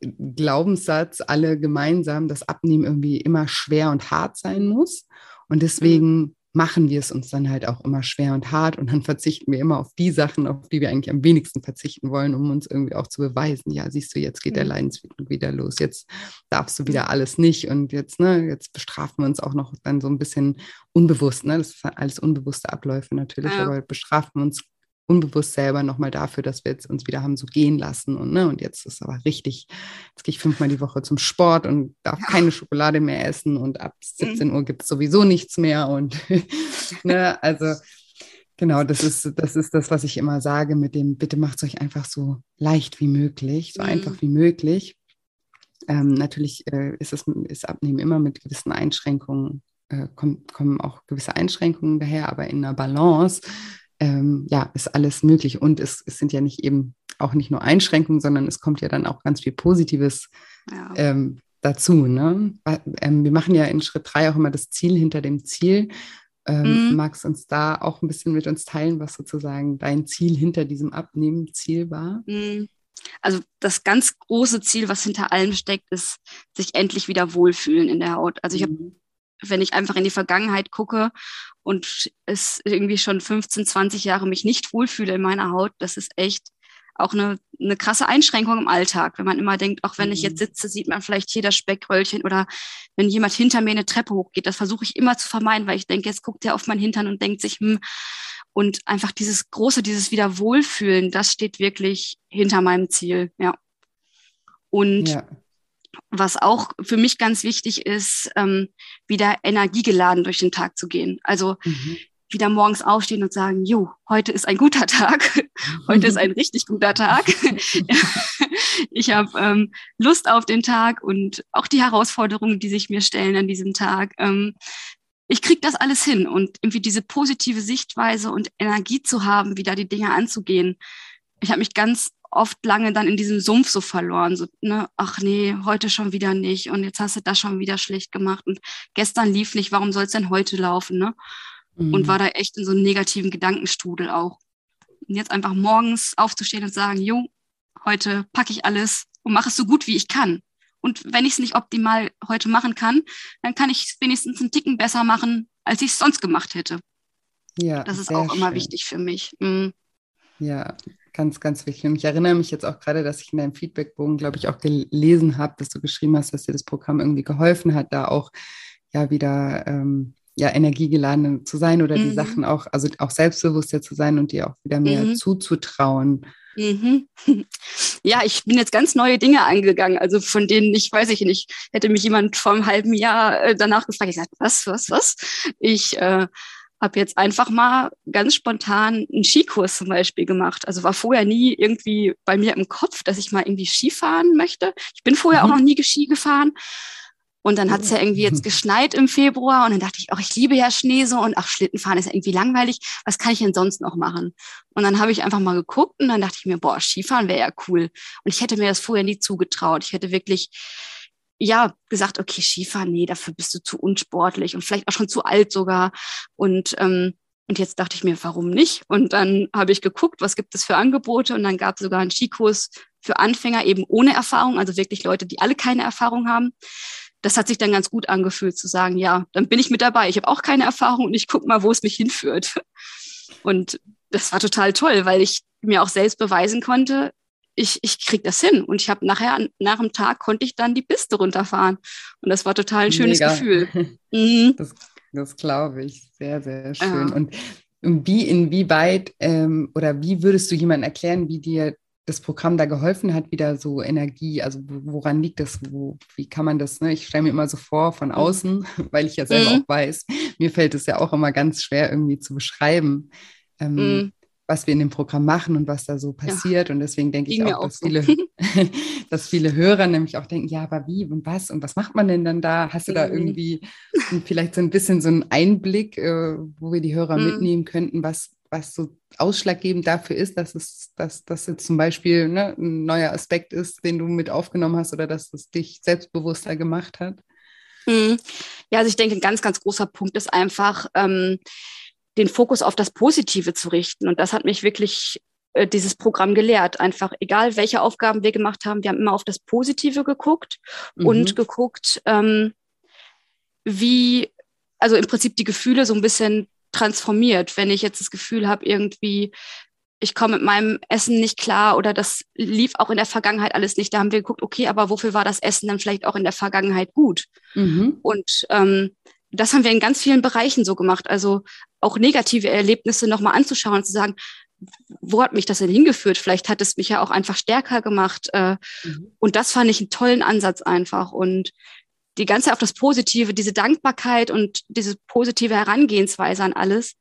Glaubenssatz alle gemeinsam, dass Abnehmen irgendwie immer schwer und hart sein muss. Und deswegen mhm. machen wir es uns dann halt auch immer schwer und hart und dann verzichten wir immer auf die Sachen, auf die wir eigentlich am wenigsten verzichten wollen, um uns irgendwie auch zu beweisen, ja, siehst du, jetzt geht der Leidensweg wieder los, jetzt darfst du wieder alles nicht und jetzt, ne, jetzt bestrafen wir uns auch noch dann so ein bisschen unbewusst, ne, das sind alles unbewusste Abläufe natürlich, ja. aber bestrafen wir uns unbewusst selber nochmal dafür, dass wir jetzt uns wieder haben so gehen lassen und ne, und jetzt ist aber richtig, jetzt gehe ich fünfmal die Woche zum Sport und darf ja. keine Schokolade mehr essen und ab 17 mhm. Uhr gibt es sowieso nichts mehr und ne, also genau, das ist, das ist das, was ich immer sage mit dem, bitte macht es euch einfach so leicht wie möglich, so mhm. einfach wie möglich. Ähm, natürlich äh, ist es ist Abnehmen immer mit gewissen Einschränkungen, äh, kommen, kommen auch gewisse Einschränkungen daher, aber in einer Balance ähm, ja, ist alles möglich. Und es, es, sind ja nicht eben auch nicht nur Einschränkungen, sondern es kommt ja dann auch ganz viel Positives ja. ähm, dazu. Ne? Ähm, wir machen ja in Schritt drei auch immer das Ziel hinter dem Ziel. Ähm, mhm. Magst du uns da auch ein bisschen mit uns teilen, was sozusagen dein Ziel hinter diesem Abnehmen-Ziel war? Mhm. Also das ganz große Ziel, was hinter allem steckt, ist, sich endlich wieder wohlfühlen in der Haut. Also ich habe mhm wenn ich einfach in die Vergangenheit gucke und es irgendwie schon 15, 20 Jahre mich nicht wohlfühle in meiner Haut, das ist echt auch eine, eine krasse Einschränkung im Alltag, wenn man immer denkt, auch wenn mhm. ich jetzt mhm. sitze, sieht man vielleicht hier das Speckröllchen oder wenn jemand hinter mir eine Treppe hochgeht, das versuche ich immer zu vermeiden, weil ich denke, jetzt guckt er auf mein Hintern und denkt sich, hm, und einfach dieses große, dieses wieder Wohlfühlen, das steht wirklich hinter meinem Ziel, ja. Und ja was auch für mich ganz wichtig ist, ähm, wieder energiegeladen durch den Tag zu gehen. Also mhm. wieder morgens aufstehen und sagen, jo, heute ist ein guter Tag, heute ist ein richtig guter Tag. ich habe ähm, Lust auf den Tag und auch die Herausforderungen, die sich mir stellen an diesem Tag. Ähm, ich kriege das alles hin und irgendwie diese positive Sichtweise und Energie zu haben, wieder die Dinge anzugehen. Ich habe mich ganz oft lange dann in diesem Sumpf so verloren. So, ne, ach nee, heute schon wieder nicht und jetzt hast du das schon wieder schlecht gemacht und gestern lief nicht, warum soll es denn heute laufen, ne? Mhm. Und war da echt in so einem negativen Gedankenstrudel auch. Und jetzt einfach morgens aufzustehen und sagen, jo, heute packe ich alles und mache es so gut wie ich kann. Und wenn ich es nicht optimal heute machen kann, dann kann ich es wenigstens einen Ticken besser machen, als ich es sonst gemacht hätte. Ja, das ist auch schön. immer wichtig für mich. Mhm. Ja, ganz, ganz wichtig. Und ich erinnere mich jetzt auch gerade, dass ich in deinem Feedbackbogen, glaube ich, auch gelesen habe, dass du geschrieben hast, dass dir das Programm irgendwie geholfen hat, da auch ja wieder ähm, ja, energiegeladen zu sein oder mhm. die Sachen auch, also auch selbstbewusster zu sein und dir auch wieder mehr mhm. zuzutrauen. Mhm. Ja, ich bin jetzt ganz neue Dinge angegangen, also von denen ich weiß ich nicht, hätte mich jemand vor einem halben Jahr äh, danach gefragt, ich sagte, was, was, was? Ich äh, habe jetzt einfach mal ganz spontan einen Skikurs zum Beispiel gemacht. Also war vorher nie irgendwie bei mir im Kopf, dass ich mal irgendwie Skifahren möchte. Ich bin vorher mhm. auch noch nie Ski gefahren. Und dann hat es ja irgendwie jetzt geschneit im Februar und dann dachte ich, ach, ich liebe ja Schnee so und ach, Schlittenfahren ist ja irgendwie langweilig. Was kann ich denn sonst noch machen? Und dann habe ich einfach mal geguckt und dann dachte ich mir, boah, Skifahren wäre ja cool. Und ich hätte mir das vorher nie zugetraut. Ich hätte wirklich, ja, gesagt, okay, Skifahren, nee, dafür bist du zu unsportlich und vielleicht auch schon zu alt sogar. Und ähm, und jetzt dachte ich mir, warum nicht? Und dann habe ich geguckt, was gibt es für Angebote? Und dann gab es sogar einen Skikurs für Anfänger eben ohne Erfahrung, also wirklich Leute, die alle keine Erfahrung haben. Das hat sich dann ganz gut angefühlt zu sagen, ja, dann bin ich mit dabei. Ich habe auch keine Erfahrung und ich gucke mal, wo es mich hinführt. Und das war total toll, weil ich mir auch selbst beweisen konnte, ich, ich krieg das hin. Und ich habe nachher, nach dem Tag konnte ich dann die Piste runterfahren. Und das war total ein schönes Mega. Gefühl. Mhm. Das das glaube ich. Sehr, sehr schön. Ja. Und wie, inwieweit ähm, oder wie würdest du jemandem erklären, wie dir das Programm da geholfen hat, wieder so Energie, also woran liegt das, wo, wie kann man das, ne? ich stelle mir immer so vor von mhm. außen, weil ich ja selber mhm. auch weiß, mir fällt es ja auch immer ganz schwer irgendwie zu beschreiben. Ähm, mhm was wir in dem Programm machen und was da so passiert. Ja, und deswegen denke ich auch, dass, so. viele, dass viele Hörer nämlich auch denken, ja, aber wie und was und was macht man denn dann da? Hast du da irgendwie vielleicht so ein bisschen so einen Einblick, äh, wo wir die Hörer mhm. mitnehmen könnten, was, was so ausschlaggebend dafür ist, dass es, dass das jetzt zum Beispiel ne, ein neuer Aspekt ist, den du mit aufgenommen hast oder dass es dich selbstbewusster gemacht hat? Mhm. Ja, also ich denke, ein ganz, ganz großer Punkt ist einfach, ähm, den Fokus auf das Positive zu richten. Und das hat mich wirklich äh, dieses Programm gelehrt. Einfach, egal welche Aufgaben wir gemacht haben, wir haben immer auf das Positive geguckt mhm. und geguckt, ähm, wie, also im Prinzip die Gefühle so ein bisschen transformiert. Wenn ich jetzt das Gefühl habe, irgendwie, ich komme mit meinem Essen nicht klar oder das lief auch in der Vergangenheit alles nicht. Da haben wir geguckt, okay, aber wofür war das Essen dann vielleicht auch in der Vergangenheit gut? Mhm. Und ähm, das haben wir in ganz vielen Bereichen so gemacht. Also auch negative Erlebnisse nochmal anzuschauen und zu sagen, wo hat mich das denn hingeführt? Vielleicht hat es mich ja auch einfach stärker gemacht. Äh, mhm. Und das fand ich einen tollen Ansatz einfach. Und die ganze auf das Positive, diese Dankbarkeit und diese positive Herangehensweise an alles,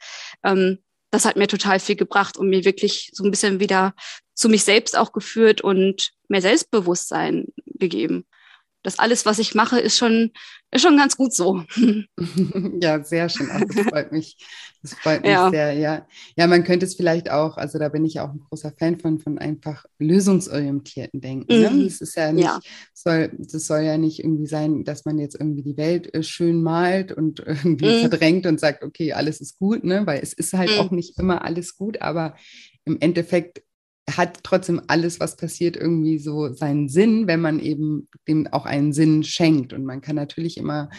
ähm, das hat mir total viel gebracht und mir wirklich so ein bisschen wieder zu mich selbst auch geführt und mehr Selbstbewusstsein gegeben das alles, was ich mache, ist schon, ist schon ganz gut so. ja, sehr schön. Ach, das freut mich. Das freut mich ja. sehr, ja. Ja, man könnte es vielleicht auch, also da bin ich auch ein großer Fan von, von einfach lösungsorientierten Denken. Ne? Mhm. Das ist ja nicht, ja. Soll, das soll ja nicht irgendwie sein, dass man jetzt irgendwie die Welt äh, schön malt und irgendwie mhm. verdrängt und sagt, okay, alles ist gut, ne? Weil es ist halt mhm. auch nicht immer alles gut, aber im Endeffekt hat trotzdem alles, was passiert, irgendwie so seinen Sinn, wenn man eben dem auch einen Sinn schenkt. Und man kann natürlich immer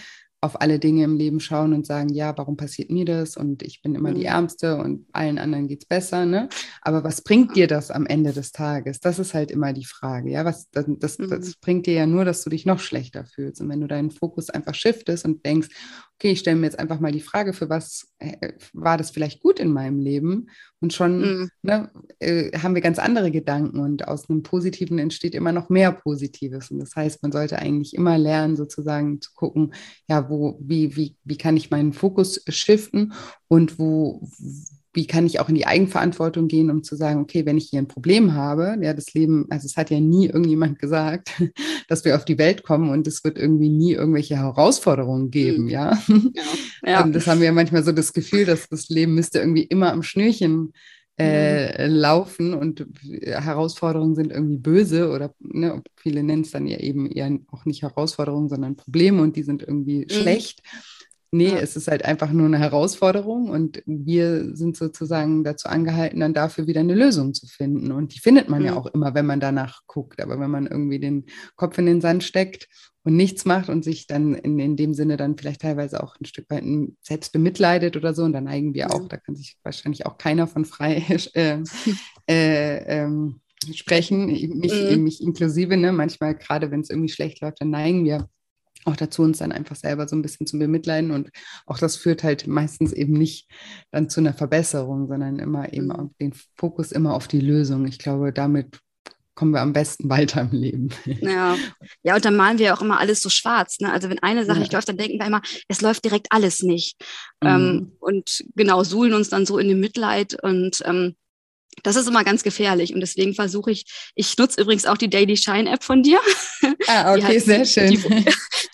auf alle Dinge im Leben schauen und sagen, ja, warum passiert mir das? Und ich bin immer mhm. die Ärmste und allen anderen geht es besser. Ne? Aber was bringt dir das am Ende des Tages? Das ist halt immer die Frage. Ja, was, das, das, mhm. das bringt dir ja nur, dass du dich noch schlechter fühlst. Und wenn du deinen Fokus einfach shiftest und denkst, okay, ich stelle mir jetzt einfach mal die Frage, für was äh, war das vielleicht gut in meinem Leben? Und schon mhm. ne, äh, haben wir ganz andere Gedanken und aus einem Positiven entsteht immer noch mehr Positives. Und das heißt, man sollte eigentlich immer lernen, sozusagen zu gucken, ja, wo, wie, wie, wie kann ich meinen Fokus shiften und wo, wie kann ich auch in die Eigenverantwortung gehen, um zu sagen, okay, wenn ich hier ein Problem habe, ja, das Leben, also es hat ja nie irgendjemand gesagt, dass wir auf die Welt kommen und es wird irgendwie nie irgendwelche Herausforderungen geben, mhm. ja. ja. ja. Und das haben wir ja manchmal so das Gefühl, dass das Leben müsste irgendwie immer am Schnürchen äh, mhm. laufen und Herausforderungen sind irgendwie böse oder ne, viele nennen es dann ja eben eher auch nicht Herausforderungen, sondern Probleme und die sind irgendwie mhm. schlecht. Nee, ja. es ist halt einfach nur eine Herausforderung und wir sind sozusagen dazu angehalten, dann dafür wieder eine Lösung zu finden. Und die findet man mhm. ja auch immer, wenn man danach guckt. Aber wenn man irgendwie den Kopf in den Sand steckt und nichts macht und sich dann in, in dem Sinne dann vielleicht teilweise auch ein Stück weit selbst bemitleidet oder so, und dann neigen wir auch, da kann sich wahrscheinlich auch keiner von frei äh, äh, ähm, sprechen, mich, mhm. mich inklusive, ne? manchmal gerade wenn es irgendwie schlecht läuft, dann neigen wir auch dazu, uns dann einfach selber so ein bisschen zu bemitleiden. Und auch das führt halt meistens eben nicht dann zu einer Verbesserung, sondern immer eben mhm. den Fokus immer auf die Lösung. Ich glaube, damit kommen wir am besten weiter im Leben. Ja, ja und dann malen wir auch immer alles so schwarz. Ne? Also wenn eine Sache ja. nicht läuft, dann denken wir immer, es läuft direkt alles nicht. Mhm. Ähm, und genau, suhlen uns dann so in dem Mitleid und ähm, das ist immer ganz gefährlich und deswegen versuche ich, ich nutze übrigens auch die Daily Shine App von dir. Ah, okay, hat, sehr schön. Die,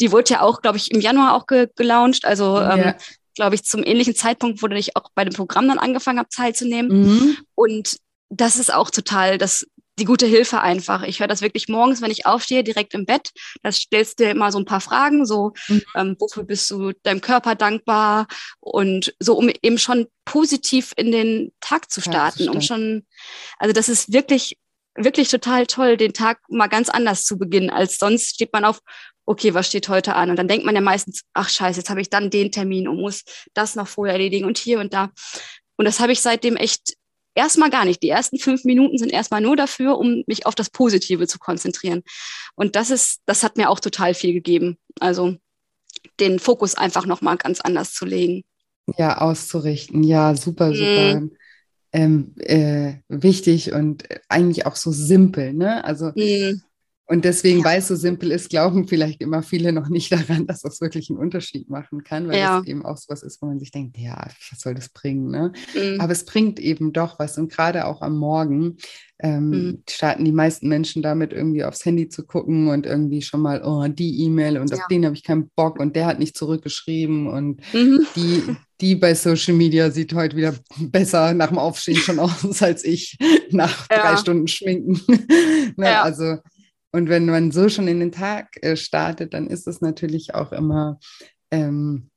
die, wurde ja auch, glaube ich, im Januar auch ge gelauncht. Also, ja. ähm, glaube ich, zum ähnlichen Zeitpunkt, wo ich auch bei dem Programm dann angefangen habe, teilzunehmen. Mhm. Und das ist auch total das die gute Hilfe einfach. Ich höre das wirklich morgens, wenn ich aufstehe, direkt im Bett. Das stellst dir immer so ein paar Fragen, so mhm. ähm, wofür bist du deinem Körper dankbar und so, um eben schon positiv in den Tag zu starten, um schon, also das ist wirklich, wirklich total toll, den Tag mal ganz anders zu beginnen, als sonst steht man auf, okay, was steht heute an? Und dann denkt man ja meistens, ach scheiße, jetzt habe ich dann den Termin und muss das noch vorher erledigen und hier und da. Und das habe ich seitdem echt erstmal gar nicht. Die ersten fünf Minuten sind erstmal nur dafür, um mich auf das Positive zu konzentrieren. Und das ist, das hat mir auch total viel gegeben. Also den Fokus einfach nochmal ganz anders zu legen. Ja, auszurichten. Ja, super, mhm. super. Mhm. Ähm, äh, wichtig und eigentlich auch so simpel, ne? Also mhm. Und deswegen, ja. weil es so simpel ist, glauben vielleicht immer viele noch nicht daran, dass das wirklich einen Unterschied machen kann, weil ja. es eben auch so was ist, wo man sich denkt, ja, was soll das bringen? Ne? Mhm. Aber es bringt eben doch was. Und gerade auch am Morgen ähm, mhm. starten die meisten Menschen damit, irgendwie aufs Handy zu gucken und irgendwie schon mal, oh, die E-Mail und ja. auf den habe ich keinen Bock und der hat nicht zurückgeschrieben und mhm. die, die bei Social Media sieht heute wieder besser nach dem Aufstehen schon aus als ich nach drei Stunden Schminken. ne? Also und wenn man so schon in den Tag äh, startet, dann ist es natürlich auch immer, ähm,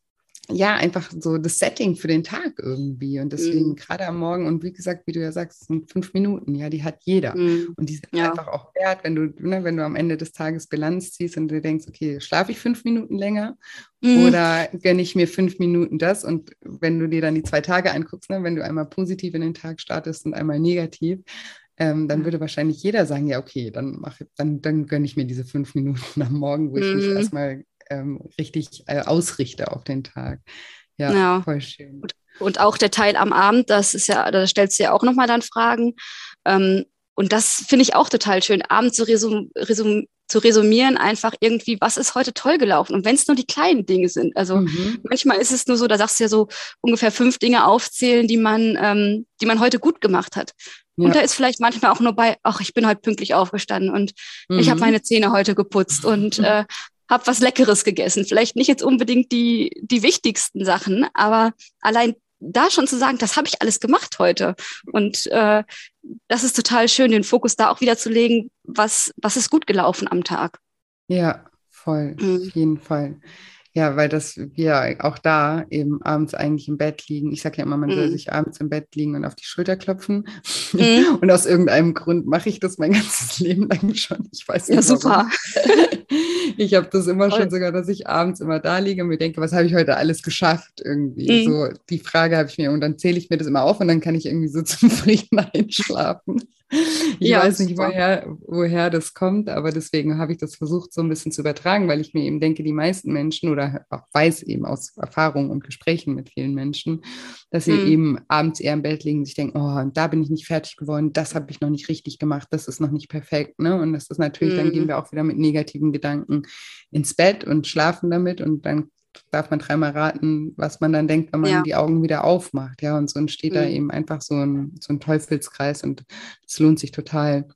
ja, einfach so das Setting für den Tag irgendwie. Und deswegen mhm. gerade am Morgen und wie gesagt, wie du ja sagst, sind fünf Minuten, ja, die hat jeder. Mhm. Und die sind ja. einfach auch wert, wenn du, ne, wenn du am Ende des Tages Bilanz ziehst und du denkst, okay, schlafe ich fünf Minuten länger mhm. oder gönne ich mir fünf Minuten das? Und wenn du dir dann die zwei Tage anguckst, ne, wenn du einmal positiv in den Tag startest und einmal negativ, ähm, dann würde wahrscheinlich jeder sagen, ja, okay, dann mache dann, dann gönne ich mir diese fünf Minuten am Morgen, wo ich mhm. mich erstmal ähm, richtig äh, ausrichte auf den Tag. Ja, ja. voll schön. Und, und, auch der Teil am Abend, das ist ja, da stellst du ja auch nochmal dann Fragen. Ähm, und das finde ich auch total schön, abends zu, resum, resum, zu resumieren, einfach irgendwie, was ist heute toll gelaufen? Und wenn es nur die kleinen Dinge sind. Also mhm. manchmal ist es nur so, da sagst du ja so ungefähr fünf Dinge aufzählen, die man, ähm, die man heute gut gemacht hat. Ja. Und da ist vielleicht manchmal auch nur bei, ach, ich bin heute pünktlich aufgestanden und mhm. ich habe meine Zähne heute geputzt und äh, habe was Leckeres gegessen. Vielleicht nicht jetzt unbedingt die, die wichtigsten Sachen, aber allein da schon zu sagen, das habe ich alles gemacht heute. Und äh, das ist total schön, den Fokus da auch wieder zu legen, was, was ist gut gelaufen am Tag. Ja, voll, mhm. auf jeden Fall. Ja, weil das wir auch da eben abends eigentlich im Bett liegen. Ich sage ja immer, man soll mhm. sich abends im Bett liegen und auf die Schulter klopfen. Mm. Und aus irgendeinem Grund mache ich das mein ganzes Leben lang schon. Ich weiß nicht. Ja, super. ich habe das immer schon sogar, dass ich abends immer da liege und mir denke, was habe ich heute alles geschafft irgendwie. Mm. So die Frage habe ich mir und dann zähle ich mir das immer auf und dann kann ich irgendwie so zum Frieden einschlafen. Ich ja, weiß nicht, woher, woher das kommt, aber deswegen habe ich das versucht, so ein bisschen zu übertragen, weil ich mir eben denke, die meisten Menschen oder auch weiß eben aus Erfahrungen und Gesprächen mit vielen Menschen, dass sie mhm. eben abends eher im Bett liegen und sich denken, oh, da bin ich nicht fertig geworden, das habe ich noch nicht richtig gemacht, das ist noch nicht perfekt. Ne? Und das ist natürlich, mhm. dann gehen mhm. wir auch wieder mit negativen Gedanken ins Bett und schlafen damit und dann darf man dreimal raten, was man dann denkt, wenn man ja. die Augen wieder aufmacht. Ja, und so entsteht mhm. da eben einfach so ein, so ein Teufelskreis und es lohnt sich total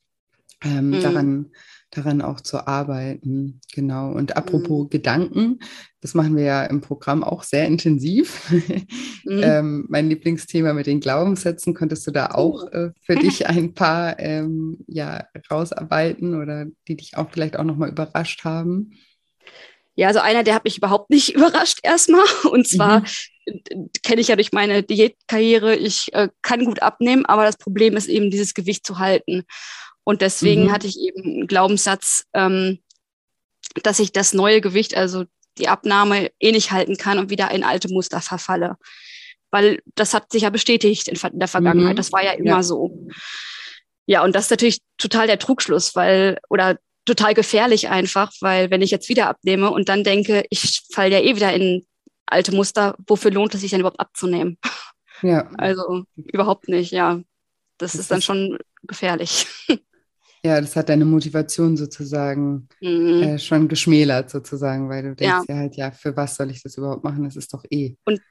ähm, mhm. daran, daran auch zu arbeiten. Genau. Und apropos mhm. Gedanken, das machen wir ja im Programm auch sehr intensiv. Mhm. ähm, mein Lieblingsthema mit den Glaubenssätzen, könntest du da auch oh. äh, für dich ein paar ähm, ja, rausarbeiten oder die dich auch vielleicht auch nochmal überrascht haben? Ja, also einer, der hat mich überhaupt nicht überrascht erstmal. Und zwar mhm. kenne ich ja durch meine Diätkarriere, ich äh, kann gut abnehmen, aber das Problem ist eben, dieses Gewicht zu halten. Und deswegen mhm. hatte ich eben einen Glaubenssatz, ähm, dass ich das neue Gewicht, also die Abnahme, eh nicht halten kann und wieder in alte Muster verfalle. Weil das hat sich ja bestätigt in der Vergangenheit. Mhm. Das war ja immer ja. so. Ja, und das ist natürlich total der Trugschluss, weil, oder total gefährlich einfach, weil wenn ich jetzt wieder abnehme und dann denke, ich falle ja eh wieder in alte Muster, wofür lohnt es sich denn überhaupt abzunehmen? Ja. Also überhaupt nicht, ja. Das, das ist dann schon gefährlich. Ja, das hat deine Motivation sozusagen mhm. äh, schon geschmälert, sozusagen, weil du denkst ja. ja halt, ja, für was soll ich das überhaupt machen? Das ist doch eh. Und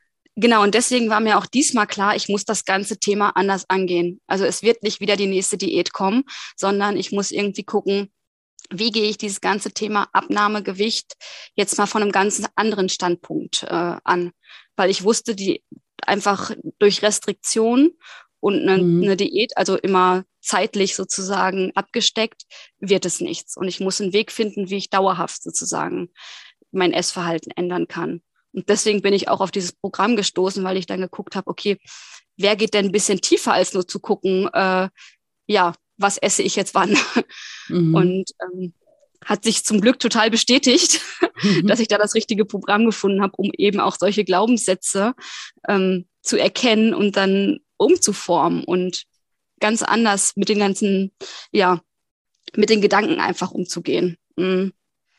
Genau, und deswegen war mir auch diesmal klar, ich muss das ganze Thema anders angehen. Also es wird nicht wieder die nächste Diät kommen, sondern ich muss irgendwie gucken, wie gehe ich dieses ganze Thema Abnahmegewicht jetzt mal von einem ganz anderen Standpunkt äh, an. Weil ich wusste, die einfach durch Restriktion und eine, mhm. eine Diät, also immer zeitlich sozusagen abgesteckt, wird es nichts. Und ich muss einen Weg finden, wie ich dauerhaft sozusagen mein Essverhalten ändern kann. Und deswegen bin ich auch auf dieses Programm gestoßen, weil ich dann geguckt habe, okay, wer geht denn ein bisschen tiefer als nur zu gucken, äh, ja, was esse ich jetzt wann? Mhm. Und ähm, hat sich zum Glück total bestätigt, mhm. dass ich da das richtige Programm gefunden habe, um eben auch solche Glaubenssätze ähm, zu erkennen und dann umzuformen und ganz anders mit den ganzen, ja, mit den Gedanken einfach umzugehen. Mhm.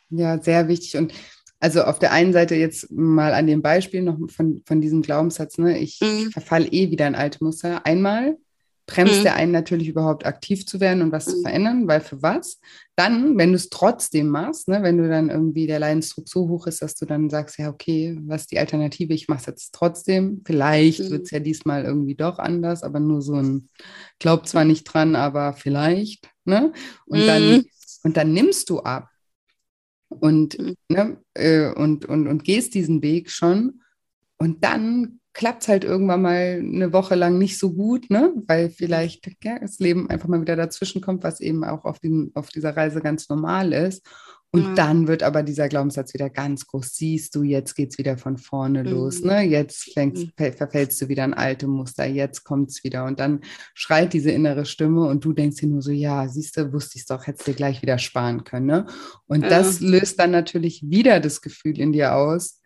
Ja, sehr wichtig. Und also auf der einen Seite jetzt mal an dem Beispiel noch von, von diesem Glaubenssatz, ne, ich mhm. verfalle eh wieder in alte Muster. Einmal bremst mhm. einen natürlich überhaupt aktiv zu werden und was mhm. zu verändern, weil für was? Dann, wenn du es trotzdem machst, ne, wenn du dann irgendwie der Leidensdruck so hoch ist, dass du dann sagst, ja, okay, was ist die Alternative? Ich mache es jetzt trotzdem. Vielleicht mhm. wird es ja diesmal irgendwie doch anders, aber nur so ein, glaub zwar nicht dran, aber vielleicht. Ne? Und, dann, mhm. und dann nimmst du ab und, mhm. ne, äh, und, und, und gehst diesen Weg schon. Und dann klappt es halt irgendwann mal eine Woche lang nicht so gut, ne? weil vielleicht ja, das Leben einfach mal wieder dazwischen kommt, was eben auch auf, den, auf dieser Reise ganz normal ist. Und ja. dann wird aber dieser Glaubenssatz wieder ganz groß. Siehst du, jetzt geht es wieder von vorne mhm. los. Ne? Jetzt fängst, mhm. verfällst du wieder in alte Muster. Jetzt kommt es wieder. Und dann schreit diese innere Stimme und du denkst dir nur so, ja, siehst du, wusste ich es doch, hättest du gleich wieder sparen können. Ne? Und ja. das löst dann natürlich wieder das Gefühl in dir aus,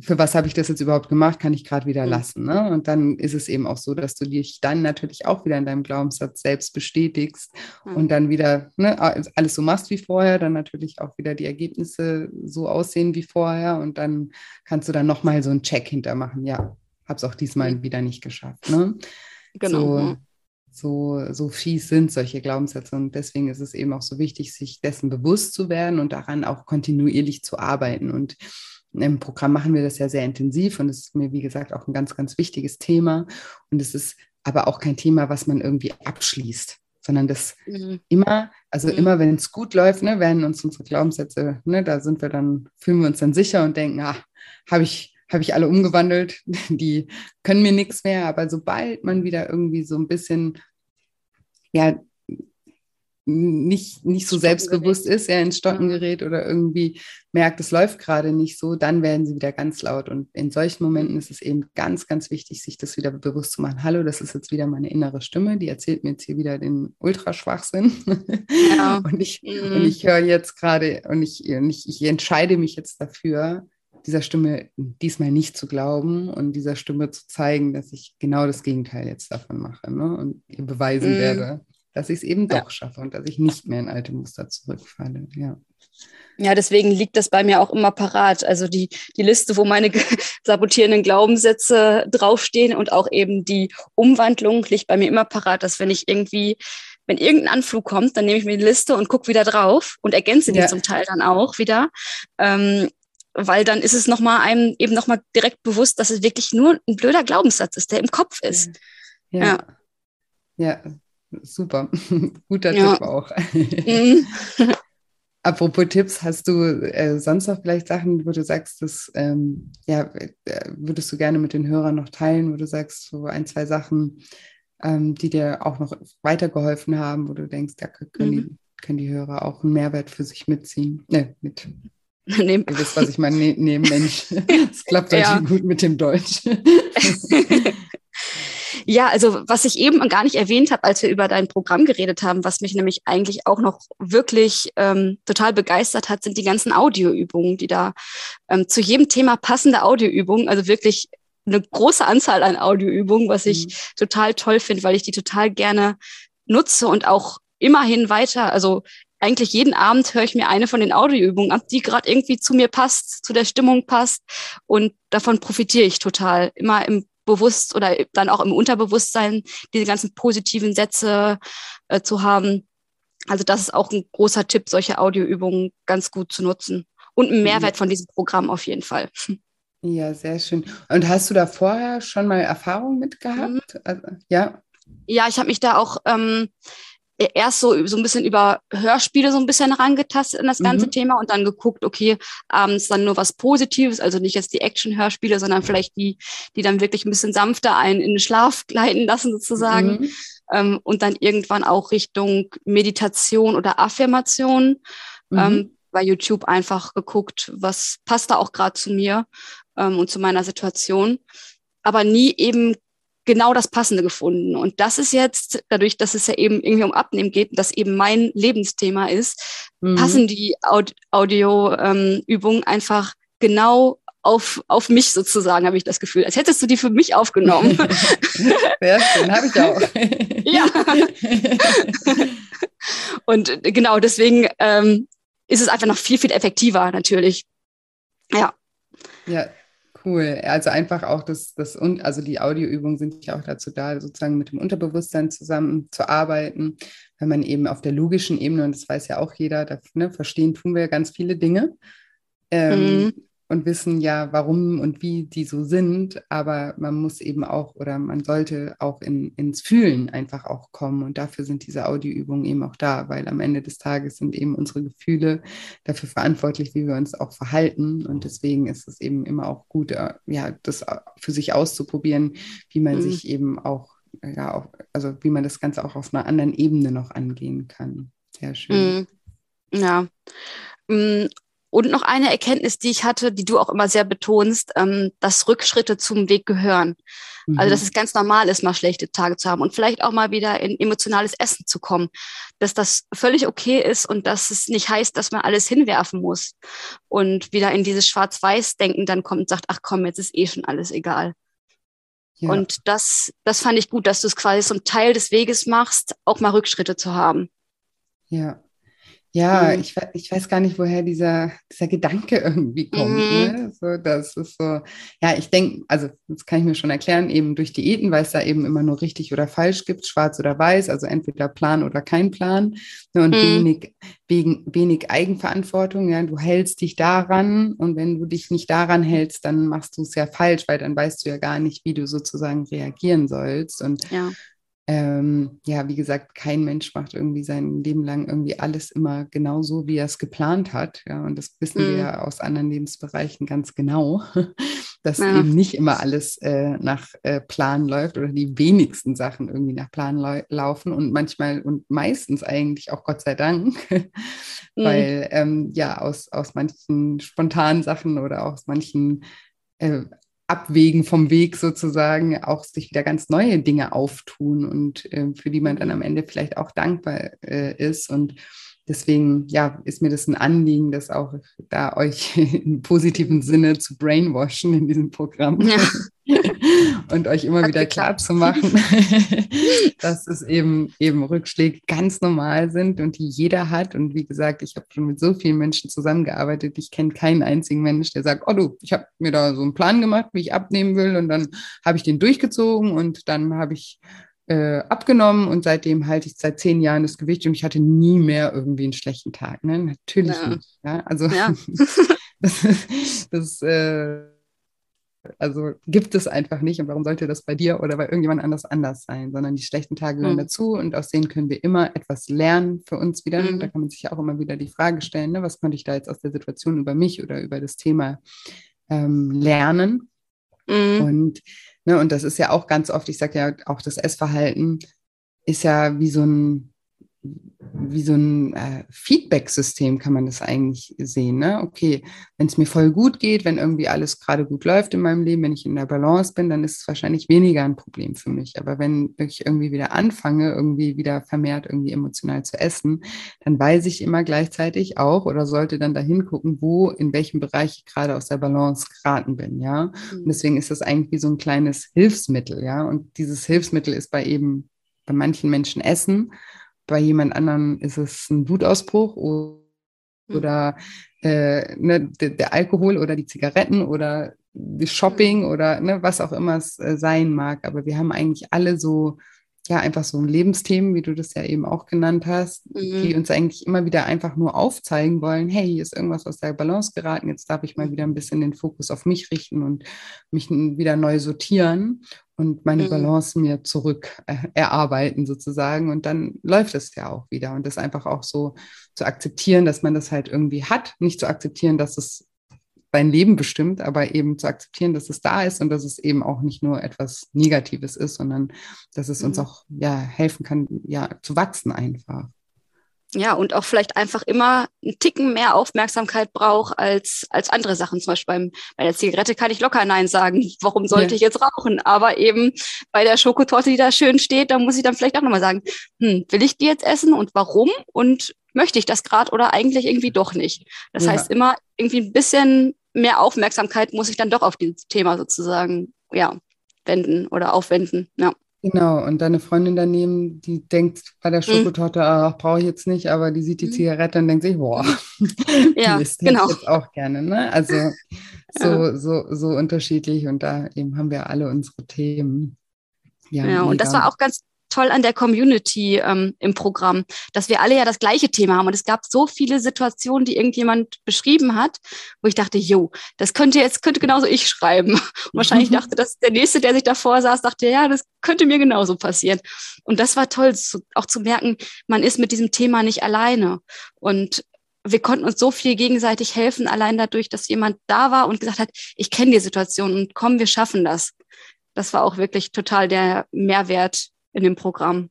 für was habe ich das jetzt überhaupt gemacht, kann ich gerade wieder mhm. lassen. Ne? Und dann ist es eben auch so, dass du dich dann natürlich auch wieder in deinem Glaubenssatz selbst bestätigst mhm. und dann wieder ne, alles so machst wie vorher, dann natürlich auch wieder die Ergebnisse so aussehen wie vorher und dann kannst du dann nochmal so einen Check hintermachen. Ja, habe es auch diesmal wieder nicht geschafft. Ne? Genau. So, so, so fies sind solche Glaubenssätze und deswegen ist es eben auch so wichtig, sich dessen bewusst zu werden und daran auch kontinuierlich zu arbeiten und im Programm machen wir das ja sehr intensiv und es ist mir, wie gesagt, auch ein ganz, ganz wichtiges Thema. Und es ist aber auch kein Thema, was man irgendwie abschließt, sondern das mhm. immer, also mhm. immer, wenn es gut läuft, ne, werden uns unsere Glaubenssätze, ne, da sind wir dann, fühlen wir uns dann sicher und denken, ah, habe ich, habe ich alle umgewandelt, die können mir nichts mehr. Aber sobald man wieder irgendwie so ein bisschen ja, nicht, nicht so selbstbewusst ist, er ins Stocken gerät oder irgendwie merkt, es läuft gerade nicht so, dann werden sie wieder ganz laut. Und in solchen Momenten ist es eben ganz, ganz wichtig, sich das wieder bewusst zu machen. Hallo, das ist jetzt wieder meine innere Stimme, die erzählt mir jetzt hier wieder den Ultraschwachsinn. Ja. und ich, mhm. ich höre jetzt gerade und, ich, und ich, ich entscheide mich jetzt dafür, dieser Stimme diesmal nicht zu glauben und dieser Stimme zu zeigen, dass ich genau das Gegenteil jetzt davon mache ne? und ihr beweisen mm. werde, dass ich es eben doch schaffe und dass ich nicht mehr in alte Muster zurückfalle. Ja. Ja, deswegen liegt das bei mir auch immer parat. Also die, die Liste, wo meine sabotierenden Glaubenssätze draufstehen und auch eben die Umwandlung liegt bei mir immer parat, dass wenn ich irgendwie, wenn irgendein Anflug kommt, dann nehme ich mir die Liste und gucke wieder drauf und ergänze die ja. zum Teil dann auch wieder. Ähm, weil dann ist es nochmal einem eben nochmal direkt bewusst, dass es wirklich nur ein blöder Glaubenssatz ist, der im Kopf ist. Ja. ja. ja super. Guter ja. Tipp auch. Mhm. Apropos Tipps, hast du äh, sonst noch vielleicht Sachen, wo du sagst, das ähm, ja, äh, würdest du gerne mit den Hörern noch teilen, wo du sagst, so ein, zwei Sachen, ähm, die dir auch noch weitergeholfen haben, wo du denkst, da können, mhm. die, können die Hörer auch einen Mehrwert für sich mitziehen. Ne, mit. Nehm. Ihr wisst, was ich meine, ne, nee, Mensch. Es klappt ja. gut mit dem Deutsch. Ja, also was ich eben gar nicht erwähnt habe, als wir über dein Programm geredet haben, was mich nämlich eigentlich auch noch wirklich ähm, total begeistert hat, sind die ganzen Audioübungen, die da ähm, zu jedem Thema passende Audioübungen, also wirklich eine große Anzahl an Audioübungen, was ich mhm. total toll finde, weil ich die total gerne nutze und auch immerhin weiter, also eigentlich jeden Abend höre ich mir eine von den Audioübungen ab, die gerade irgendwie zu mir passt, zu der Stimmung passt und davon profitiere ich total. Immer im bewusst oder dann auch im Unterbewusstsein diese ganzen positiven Sätze äh, zu haben. Also das ist auch ein großer Tipp, solche Audioübungen ganz gut zu nutzen. Und ein Mehrwert von diesem Programm auf jeden Fall. Ja, sehr schön. Und hast du da vorher schon mal Erfahrung mit gehabt? Mhm. Also, ja. Ja, ich habe mich da auch ähm, erst so, so ein bisschen über Hörspiele so ein bisschen rangetastet in das ganze mhm. Thema und dann geguckt, okay, abends dann nur was Positives, also nicht jetzt die Action-Hörspiele, sondern vielleicht die, die dann wirklich ein bisschen sanfter einen in den Schlaf gleiten lassen sozusagen. Mhm. Ähm, und dann irgendwann auch Richtung Meditation oder Affirmation. Mhm. Ähm, bei YouTube einfach geguckt, was passt da auch gerade zu mir ähm, und zu meiner Situation, aber nie eben genau das Passende gefunden. Und das ist jetzt, dadurch, dass es ja eben irgendwie um Abnehmen geht, das eben mein Lebensthema ist, mhm. passen die Aud Audioübungen ähm, einfach genau auf, auf mich sozusagen, habe ich das Gefühl. Als hättest du die für mich aufgenommen. Sehr schön, habe ich auch. ja. Und genau deswegen ähm, ist es einfach noch viel, viel effektiver natürlich. Ja. Ja, Cool. Also einfach auch das, das und also die Audioübungen sind ja auch dazu da, sozusagen mit dem Unterbewusstsein zusammen zu arbeiten, wenn man eben auf der logischen Ebene, und das weiß ja auch jeder, da, ne, verstehen tun wir ganz viele Dinge. Ähm, mhm und wissen ja, warum und wie die so sind, aber man muss eben auch oder man sollte auch in, ins Fühlen einfach auch kommen und dafür sind diese Audioübungen eben auch da, weil am Ende des Tages sind eben unsere Gefühle dafür verantwortlich, wie wir uns auch verhalten und deswegen ist es eben immer auch gut, äh, ja, das für sich auszuprobieren, wie man mhm. sich eben auch, ja, auch, also wie man das Ganze auch auf einer anderen Ebene noch angehen kann. Sehr schön. Mhm. Ja. Und noch eine Erkenntnis, die ich hatte, die du auch immer sehr betonst, ähm, dass Rückschritte zum Weg gehören. Mhm. Also, dass mhm. es ganz normal ist, mal schlechte Tage zu haben und vielleicht auch mal wieder in emotionales Essen zu kommen. Dass das völlig okay ist und dass es nicht heißt, dass man alles hinwerfen muss und wieder in dieses Schwarz-Weiß-Denken dann kommt und sagt, ach komm, jetzt ist eh schon alles egal. Ja. Und das, das fand ich gut, dass du es quasi so ein Teil des Weges machst, auch mal Rückschritte zu haben. Ja, ja, mhm. ich, ich weiß gar nicht, woher dieser, dieser Gedanke irgendwie kommt. Mhm. Ne? So, das ist so, ja, ich denke, also das kann ich mir schon erklären, eben durch Diäten, weil es da eben immer nur richtig oder falsch gibt, schwarz oder weiß, also entweder Plan oder kein Plan. Ne? Und mhm. wenig, wegen, wenig Eigenverantwortung. Ja, du hältst dich daran und wenn du dich nicht daran hältst, dann machst du es ja falsch, weil dann weißt du ja gar nicht, wie du sozusagen reagieren sollst. Und ja ähm, ja, wie gesagt, kein Mensch macht irgendwie sein Leben lang irgendwie alles immer genau so, wie er es geplant hat. Ja, und das wissen mhm. wir ja aus anderen Lebensbereichen ganz genau, dass ja. eben nicht immer alles äh, nach äh, Plan läuft oder die wenigsten Sachen irgendwie nach Plan laufen und manchmal und meistens eigentlich auch Gott sei Dank, mhm. weil ähm, ja aus, aus manchen spontanen Sachen oder aus manchen äh, Abwägen vom Weg sozusagen auch sich wieder ganz neue Dinge auftun und äh, für die man dann am Ende vielleicht auch dankbar äh, ist. Und deswegen, ja, ist mir das ein Anliegen, das auch da euch im positiven Sinne zu brainwashen in diesem Programm. Ja. und euch immer wieder klar zu machen, dass es eben, eben Rückschläge ganz normal sind und die jeder hat. Und wie gesagt, ich habe schon mit so vielen Menschen zusammengearbeitet. Ich kenne keinen einzigen Mensch, der sagt, oh du, ich habe mir da so einen Plan gemacht, wie ich abnehmen will. Und dann habe ich den durchgezogen und dann habe ich äh, abgenommen und seitdem halte ich seit zehn Jahren das Gewicht und ich hatte nie mehr irgendwie einen schlechten Tag. Ne? Natürlich ja. nicht. Ja? Also ja. das, das äh, also gibt es einfach nicht. Und warum sollte das bei dir oder bei irgendjemand anders anders sein? Sondern die schlechten Tage gehören mhm. dazu und aus denen können wir immer etwas lernen für uns wieder. Mhm. Da kann man sich ja auch immer wieder die Frage stellen, ne, was konnte ich da jetzt aus der Situation über mich oder über das Thema ähm, lernen? Mhm. Und, ne, und das ist ja auch ganz oft, ich sage ja auch, das Essverhalten ist ja wie so ein wie so ein äh, Feedback-System kann man das eigentlich sehen. Ne? Okay, wenn es mir voll gut geht, wenn irgendwie alles gerade gut läuft in meinem Leben, wenn ich in der Balance bin, dann ist es wahrscheinlich weniger ein Problem für mich. Aber wenn ich irgendwie wieder anfange, irgendwie wieder vermehrt irgendwie emotional zu essen, dann weiß ich immer gleichzeitig auch oder sollte dann dahin gucken, wo, in welchem Bereich ich gerade aus der Balance geraten bin. Ja, mhm. und deswegen ist das eigentlich wie so ein kleines Hilfsmittel. Ja, und dieses Hilfsmittel ist bei eben bei manchen Menschen Essen bei jemand anderem ist es ein Blutausbruch hm. oder äh, ne, der, Alkohol oder die Zigaretten oder Shopping hm. oder ne, was auch immer es äh, sein mag. Aber wir haben eigentlich alle so ja, einfach so Lebensthemen, wie du das ja eben auch genannt hast, mhm. die uns eigentlich immer wieder einfach nur aufzeigen wollen, hey, hier ist irgendwas aus der Balance geraten, jetzt darf ich mal wieder ein bisschen den Fokus auf mich richten und mich wieder neu sortieren und meine mhm. Balance mir zurück äh, erarbeiten sozusagen. Und dann läuft es ja auch wieder. Und das einfach auch so zu akzeptieren, dass man das halt irgendwie hat, nicht zu akzeptieren, dass es dein Leben bestimmt, aber eben zu akzeptieren, dass es da ist und dass es eben auch nicht nur etwas Negatives ist, sondern dass es uns mhm. auch ja helfen kann, ja zu wachsen einfach. Ja, und auch vielleicht einfach immer einen Ticken mehr Aufmerksamkeit braucht als, als andere Sachen. Zum Beispiel beim, bei der Zigarette kann ich locker Nein sagen. Warum sollte ja. ich jetzt rauchen? Aber eben bei der Schokotorte, die da schön steht, da muss ich dann vielleicht auch nochmal sagen, hm, will ich die jetzt essen und warum? Und möchte ich das gerade oder eigentlich irgendwie doch nicht? Das ja. heißt immer irgendwie ein bisschen mehr Aufmerksamkeit muss ich dann doch auf dieses Thema sozusagen, ja, wenden oder aufwenden, ja. Genau, und deine Freundin daneben, die denkt bei der mhm. Schokotorte, mhm. ach, brauche ich jetzt nicht, aber die sieht die mhm. Zigarette und denkt sich, boah, ja, das genau. ich jetzt auch gerne. Ne? Also so, ja. so, so unterschiedlich und da eben haben wir alle unsere Themen. Ja, ja und das war auch ganz toll an der Community ähm, im Programm, dass wir alle ja das gleiche Thema haben. Und es gab so viele Situationen, die irgendjemand beschrieben hat, wo ich dachte, jo, das könnte jetzt, könnte genauso ich schreiben. Und wahrscheinlich mhm. dachte, dass der Nächste, der sich davor saß, dachte, ja, das könnte mir genauso passieren. Und das war toll, zu, auch zu merken, man ist mit diesem Thema nicht alleine. Und wir konnten uns so viel gegenseitig helfen, allein dadurch, dass jemand da war und gesagt hat, ich kenne die Situation und komm, wir schaffen das. Das war auch wirklich total der Mehrwert in dem Programm.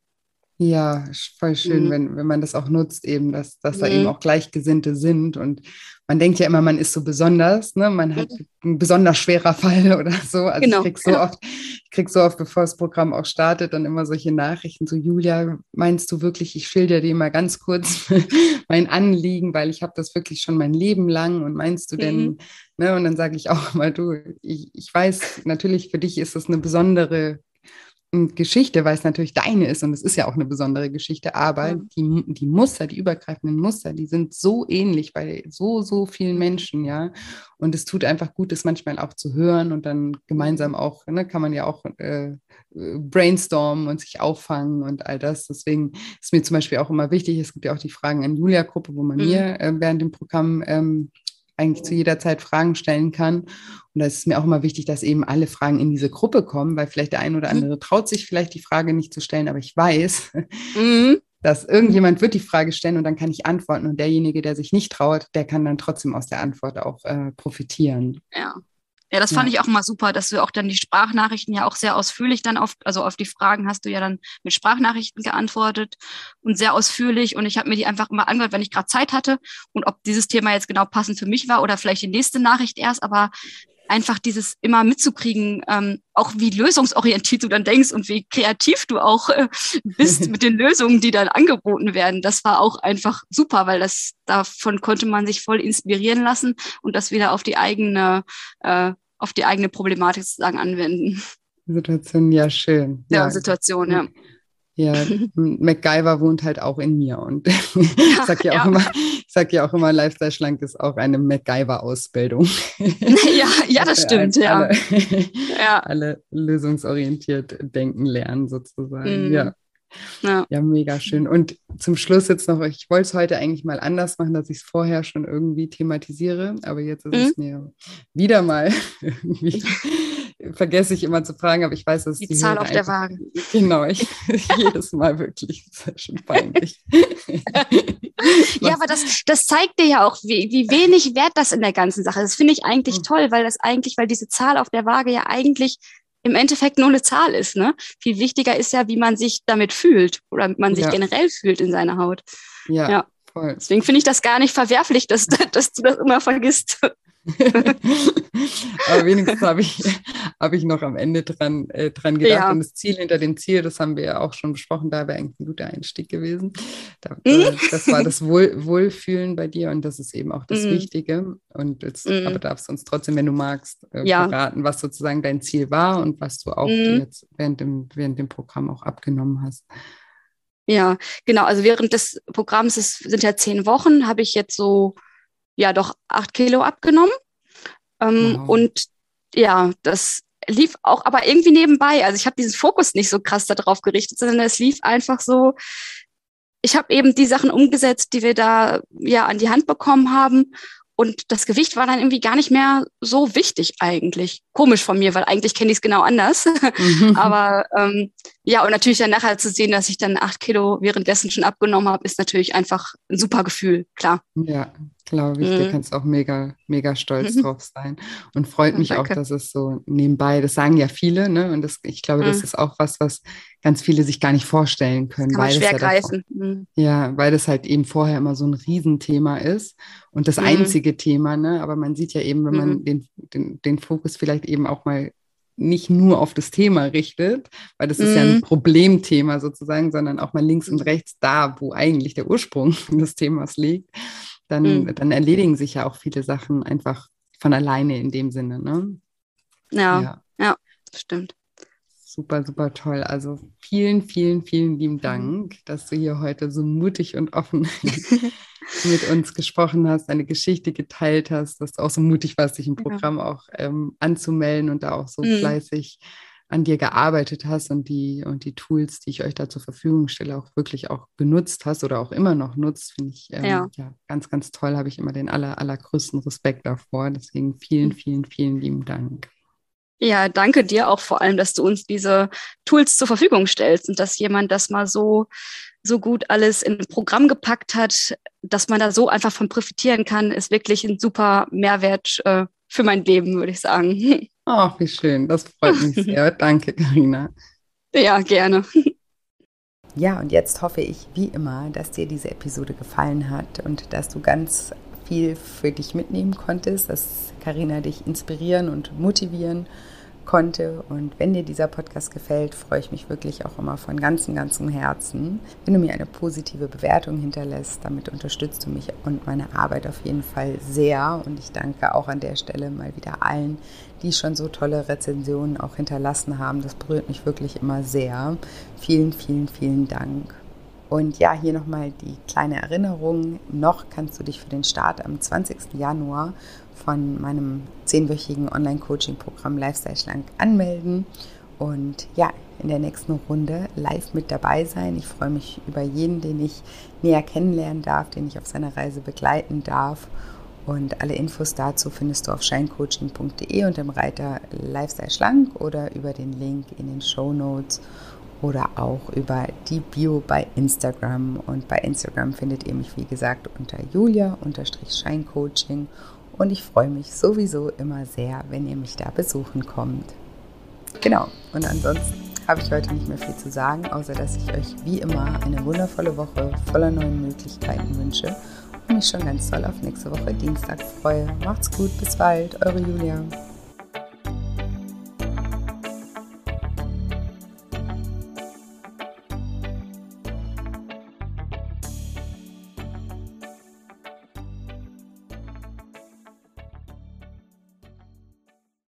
Ja, voll schön, mhm. wenn, wenn man das auch nutzt, eben, dass, dass mhm. da eben auch Gleichgesinnte sind. Und man denkt ja immer, man ist so besonders, ne? Man hat mhm. ein besonders schwerer Fall oder so. Also genau, ich krieg so genau. oft, ich krieg so oft, bevor das Programm auch startet, dann immer solche Nachrichten, so Julia, meinst du wirklich, ich schilder dir mal ganz kurz mein Anliegen, weil ich habe das wirklich schon mein Leben lang und meinst du denn, mhm. ne? Und dann sage ich auch mal, du, ich, ich weiß, natürlich für dich ist das eine besondere Geschichte, weil es natürlich deine ist und es ist ja auch eine besondere Geschichte, aber ja. die, die Muster, die übergreifenden Muster, die sind so ähnlich bei so, so vielen Menschen, ja. Und es tut einfach gut, das manchmal auch zu hören und dann gemeinsam auch, ne, kann man ja auch äh, brainstormen und sich auffangen und all das. Deswegen ist mir zum Beispiel auch immer wichtig, es gibt ja auch die Fragen an Julia-Gruppe, wo man mhm. mir äh, während dem Programm ähm, eigentlich zu jeder Zeit Fragen stellen kann. Und da ist es mir auch immer wichtig, dass eben alle Fragen in diese Gruppe kommen, weil vielleicht der ein oder mhm. andere traut sich vielleicht die Frage nicht zu stellen, aber ich weiß, mhm. dass irgendjemand wird die Frage stellen und dann kann ich antworten und derjenige, der sich nicht traut, der kann dann trotzdem aus der Antwort auch äh, profitieren. Ja. Ja, das fand ja. ich auch mal super, dass du auch dann die Sprachnachrichten ja auch sehr ausführlich dann auf, also auf die Fragen hast du ja dann mit Sprachnachrichten geantwortet und sehr ausführlich. Und ich habe mir die einfach immer angehört, wenn ich gerade Zeit hatte und ob dieses Thema jetzt genau passend für mich war oder vielleicht die nächste Nachricht erst. Aber einfach dieses immer mitzukriegen, ähm, auch wie lösungsorientiert du dann denkst und wie kreativ du auch äh, bist mit den Lösungen, die dann angeboten werden. Das war auch einfach super, weil das davon konnte man sich voll inspirieren lassen und das wieder auf die eigene, äh, auf die eigene Problematik sozusagen anwenden. Situation, ja, schön. Ja, ja. Situation, ja. Ja, MacGyver wohnt halt auch in mir und ich sage ja, ja, auch immer, ich sag ja auch immer, Lifestyle schlank ist auch eine MacGyver-Ausbildung. Ja, ja, das stimmt, ja. Alle, ja. alle lösungsorientiert denken lernen sozusagen, mhm. ja. Ja. ja, mega schön. Und zum Schluss jetzt noch, ich wollte es heute eigentlich mal anders machen, dass ich es vorher schon irgendwie thematisiere, aber jetzt ist mhm. es mir wieder mal irgendwie vergesse ich immer zu fragen, aber ich weiß, dass die, die Zahl Hörer auf der Waage. Genau, ich, jedes Mal wirklich, das ist schon peinlich. ja, aber das, das zeigt dir ja auch, wie, wie wenig wert das in der ganzen Sache ist. Das finde ich eigentlich mhm. toll, weil das eigentlich, weil diese Zahl auf der Waage ja eigentlich im Endeffekt nur eine Zahl ist. Ne? Viel wichtiger ist ja, wie man sich damit fühlt oder man sich ja. generell fühlt in seiner Haut. Ja, ja. voll. Deswegen finde ich das gar nicht verwerflich, dass, dass du das immer vergisst. Aber wenigstens habe ich, hab ich noch am Ende dran, äh, dran gedacht. Ja. Und das Ziel hinter dem Ziel, das haben wir ja auch schon besprochen, da wäre eigentlich ein guter Einstieg gewesen. Da, äh, das war das Wohl, Wohlfühlen bei dir und das ist eben auch das mhm. Wichtige. Und jetzt, mhm. aber darfst du uns trotzdem, wenn du magst, äh, ja. verraten, was sozusagen dein Ziel war und was du auch mhm. jetzt während dem, während dem Programm auch abgenommen hast. Ja, genau. Also während des Programms, es sind ja zehn Wochen, habe ich jetzt so ja doch acht Kilo abgenommen. Ähm, wow. Und ja, das lief auch aber irgendwie nebenbei. Also ich habe diesen Fokus nicht so krass darauf gerichtet, sondern es lief einfach so. Ich habe eben die Sachen umgesetzt, die wir da ja an die Hand bekommen haben und das Gewicht war dann irgendwie gar nicht mehr so wichtig eigentlich. Komisch von mir, weil eigentlich kenne ich es genau anders. Mhm. Aber ähm, ja, und natürlich dann nachher zu sehen, dass ich dann acht Kilo währenddessen schon abgenommen habe, ist natürlich einfach ein super Gefühl, klar. Ja, glaube ich. Mhm. Du kannst auch mega, mega stolz mhm. drauf sein. Und freut mich Danke. auch, dass es so nebenbei, das sagen ja viele, ne? Und das, ich glaube, das mhm. ist auch was, was ganz viele sich gar nicht vorstellen können. Kann weil schwer ja greifen. Davor, mhm. ja, weil das halt eben vorher immer so ein Riesenthema ist und das mhm. einzige Thema, ne? Aber man sieht ja eben, wenn man mhm. den, den, den Fokus vielleicht eben auch mal nicht nur auf das Thema richtet, weil das ist ja ein Problemthema sozusagen, sondern auch mal links und rechts da, wo eigentlich der Ursprung des Themas liegt dann, mhm. dann erledigen sich ja auch viele Sachen einfach von alleine in dem Sinne. Ne? Ja, ja, ja, stimmt. Super, super toll. Also vielen, vielen, vielen lieben mhm. Dank, dass du hier heute so mutig und offen mit uns gesprochen hast, deine Geschichte geteilt hast, dass du auch so mutig warst, dich im Programm ja. auch ähm, anzumelden und da auch so mhm. fleißig an dir gearbeitet hast und die, und die Tools, die ich euch da zur Verfügung stelle, auch wirklich auch genutzt hast oder auch immer noch nutzt, finde ich ähm, ja. ja. ganz, ganz toll. Habe ich immer den aller, allergrößten Respekt davor. Deswegen vielen, mhm. vielen, vielen lieben Dank. Ja, danke dir auch vor allem, dass du uns diese Tools zur Verfügung stellst und dass jemand das mal so, so gut alles in ein Programm gepackt hat, dass man da so einfach von profitieren kann, ist wirklich ein super Mehrwert äh, für mein Leben, würde ich sagen. Ach, wie schön. Das freut mich sehr. Danke, Karina. Ja, gerne. Ja, und jetzt hoffe ich wie immer, dass dir diese Episode gefallen hat und dass du ganz viel für dich mitnehmen konntest, dass Karina dich inspirieren und motivieren konnte. Und wenn dir dieser Podcast gefällt, freue ich mich wirklich auch immer von ganzem, ganzem Herzen, wenn du mir eine positive Bewertung hinterlässt. Damit unterstützt du mich und meine Arbeit auf jeden Fall sehr. Und ich danke auch an der Stelle mal wieder allen, die schon so tolle Rezensionen auch hinterlassen haben. Das berührt mich wirklich immer sehr. Vielen, vielen, vielen Dank. Und ja, hier nochmal die kleine Erinnerung. Noch kannst du dich für den Start am 20. Januar von meinem zehnwöchigen Online-Coaching-Programm Lifestyle Schlank anmelden und ja, in der nächsten Runde live mit dabei sein. Ich freue mich über jeden, den ich näher kennenlernen darf, den ich auf seiner Reise begleiten darf. Und alle Infos dazu findest du auf shinecoaching.de und im Reiter Lifestyle Schlank oder über den Link in den Show Notes oder auch über die Bio bei Instagram. Und bei Instagram findet ihr mich, wie gesagt, unter julia-scheincoaching und ich freue mich sowieso immer sehr, wenn ihr mich da besuchen kommt. Genau, und ansonsten habe ich heute nicht mehr viel zu sagen, außer dass ich euch wie immer eine wundervolle Woche voller neuen Möglichkeiten wünsche und mich schon ganz toll auf nächste Woche Dienstag freue. Macht's gut, bis bald, eure Julia.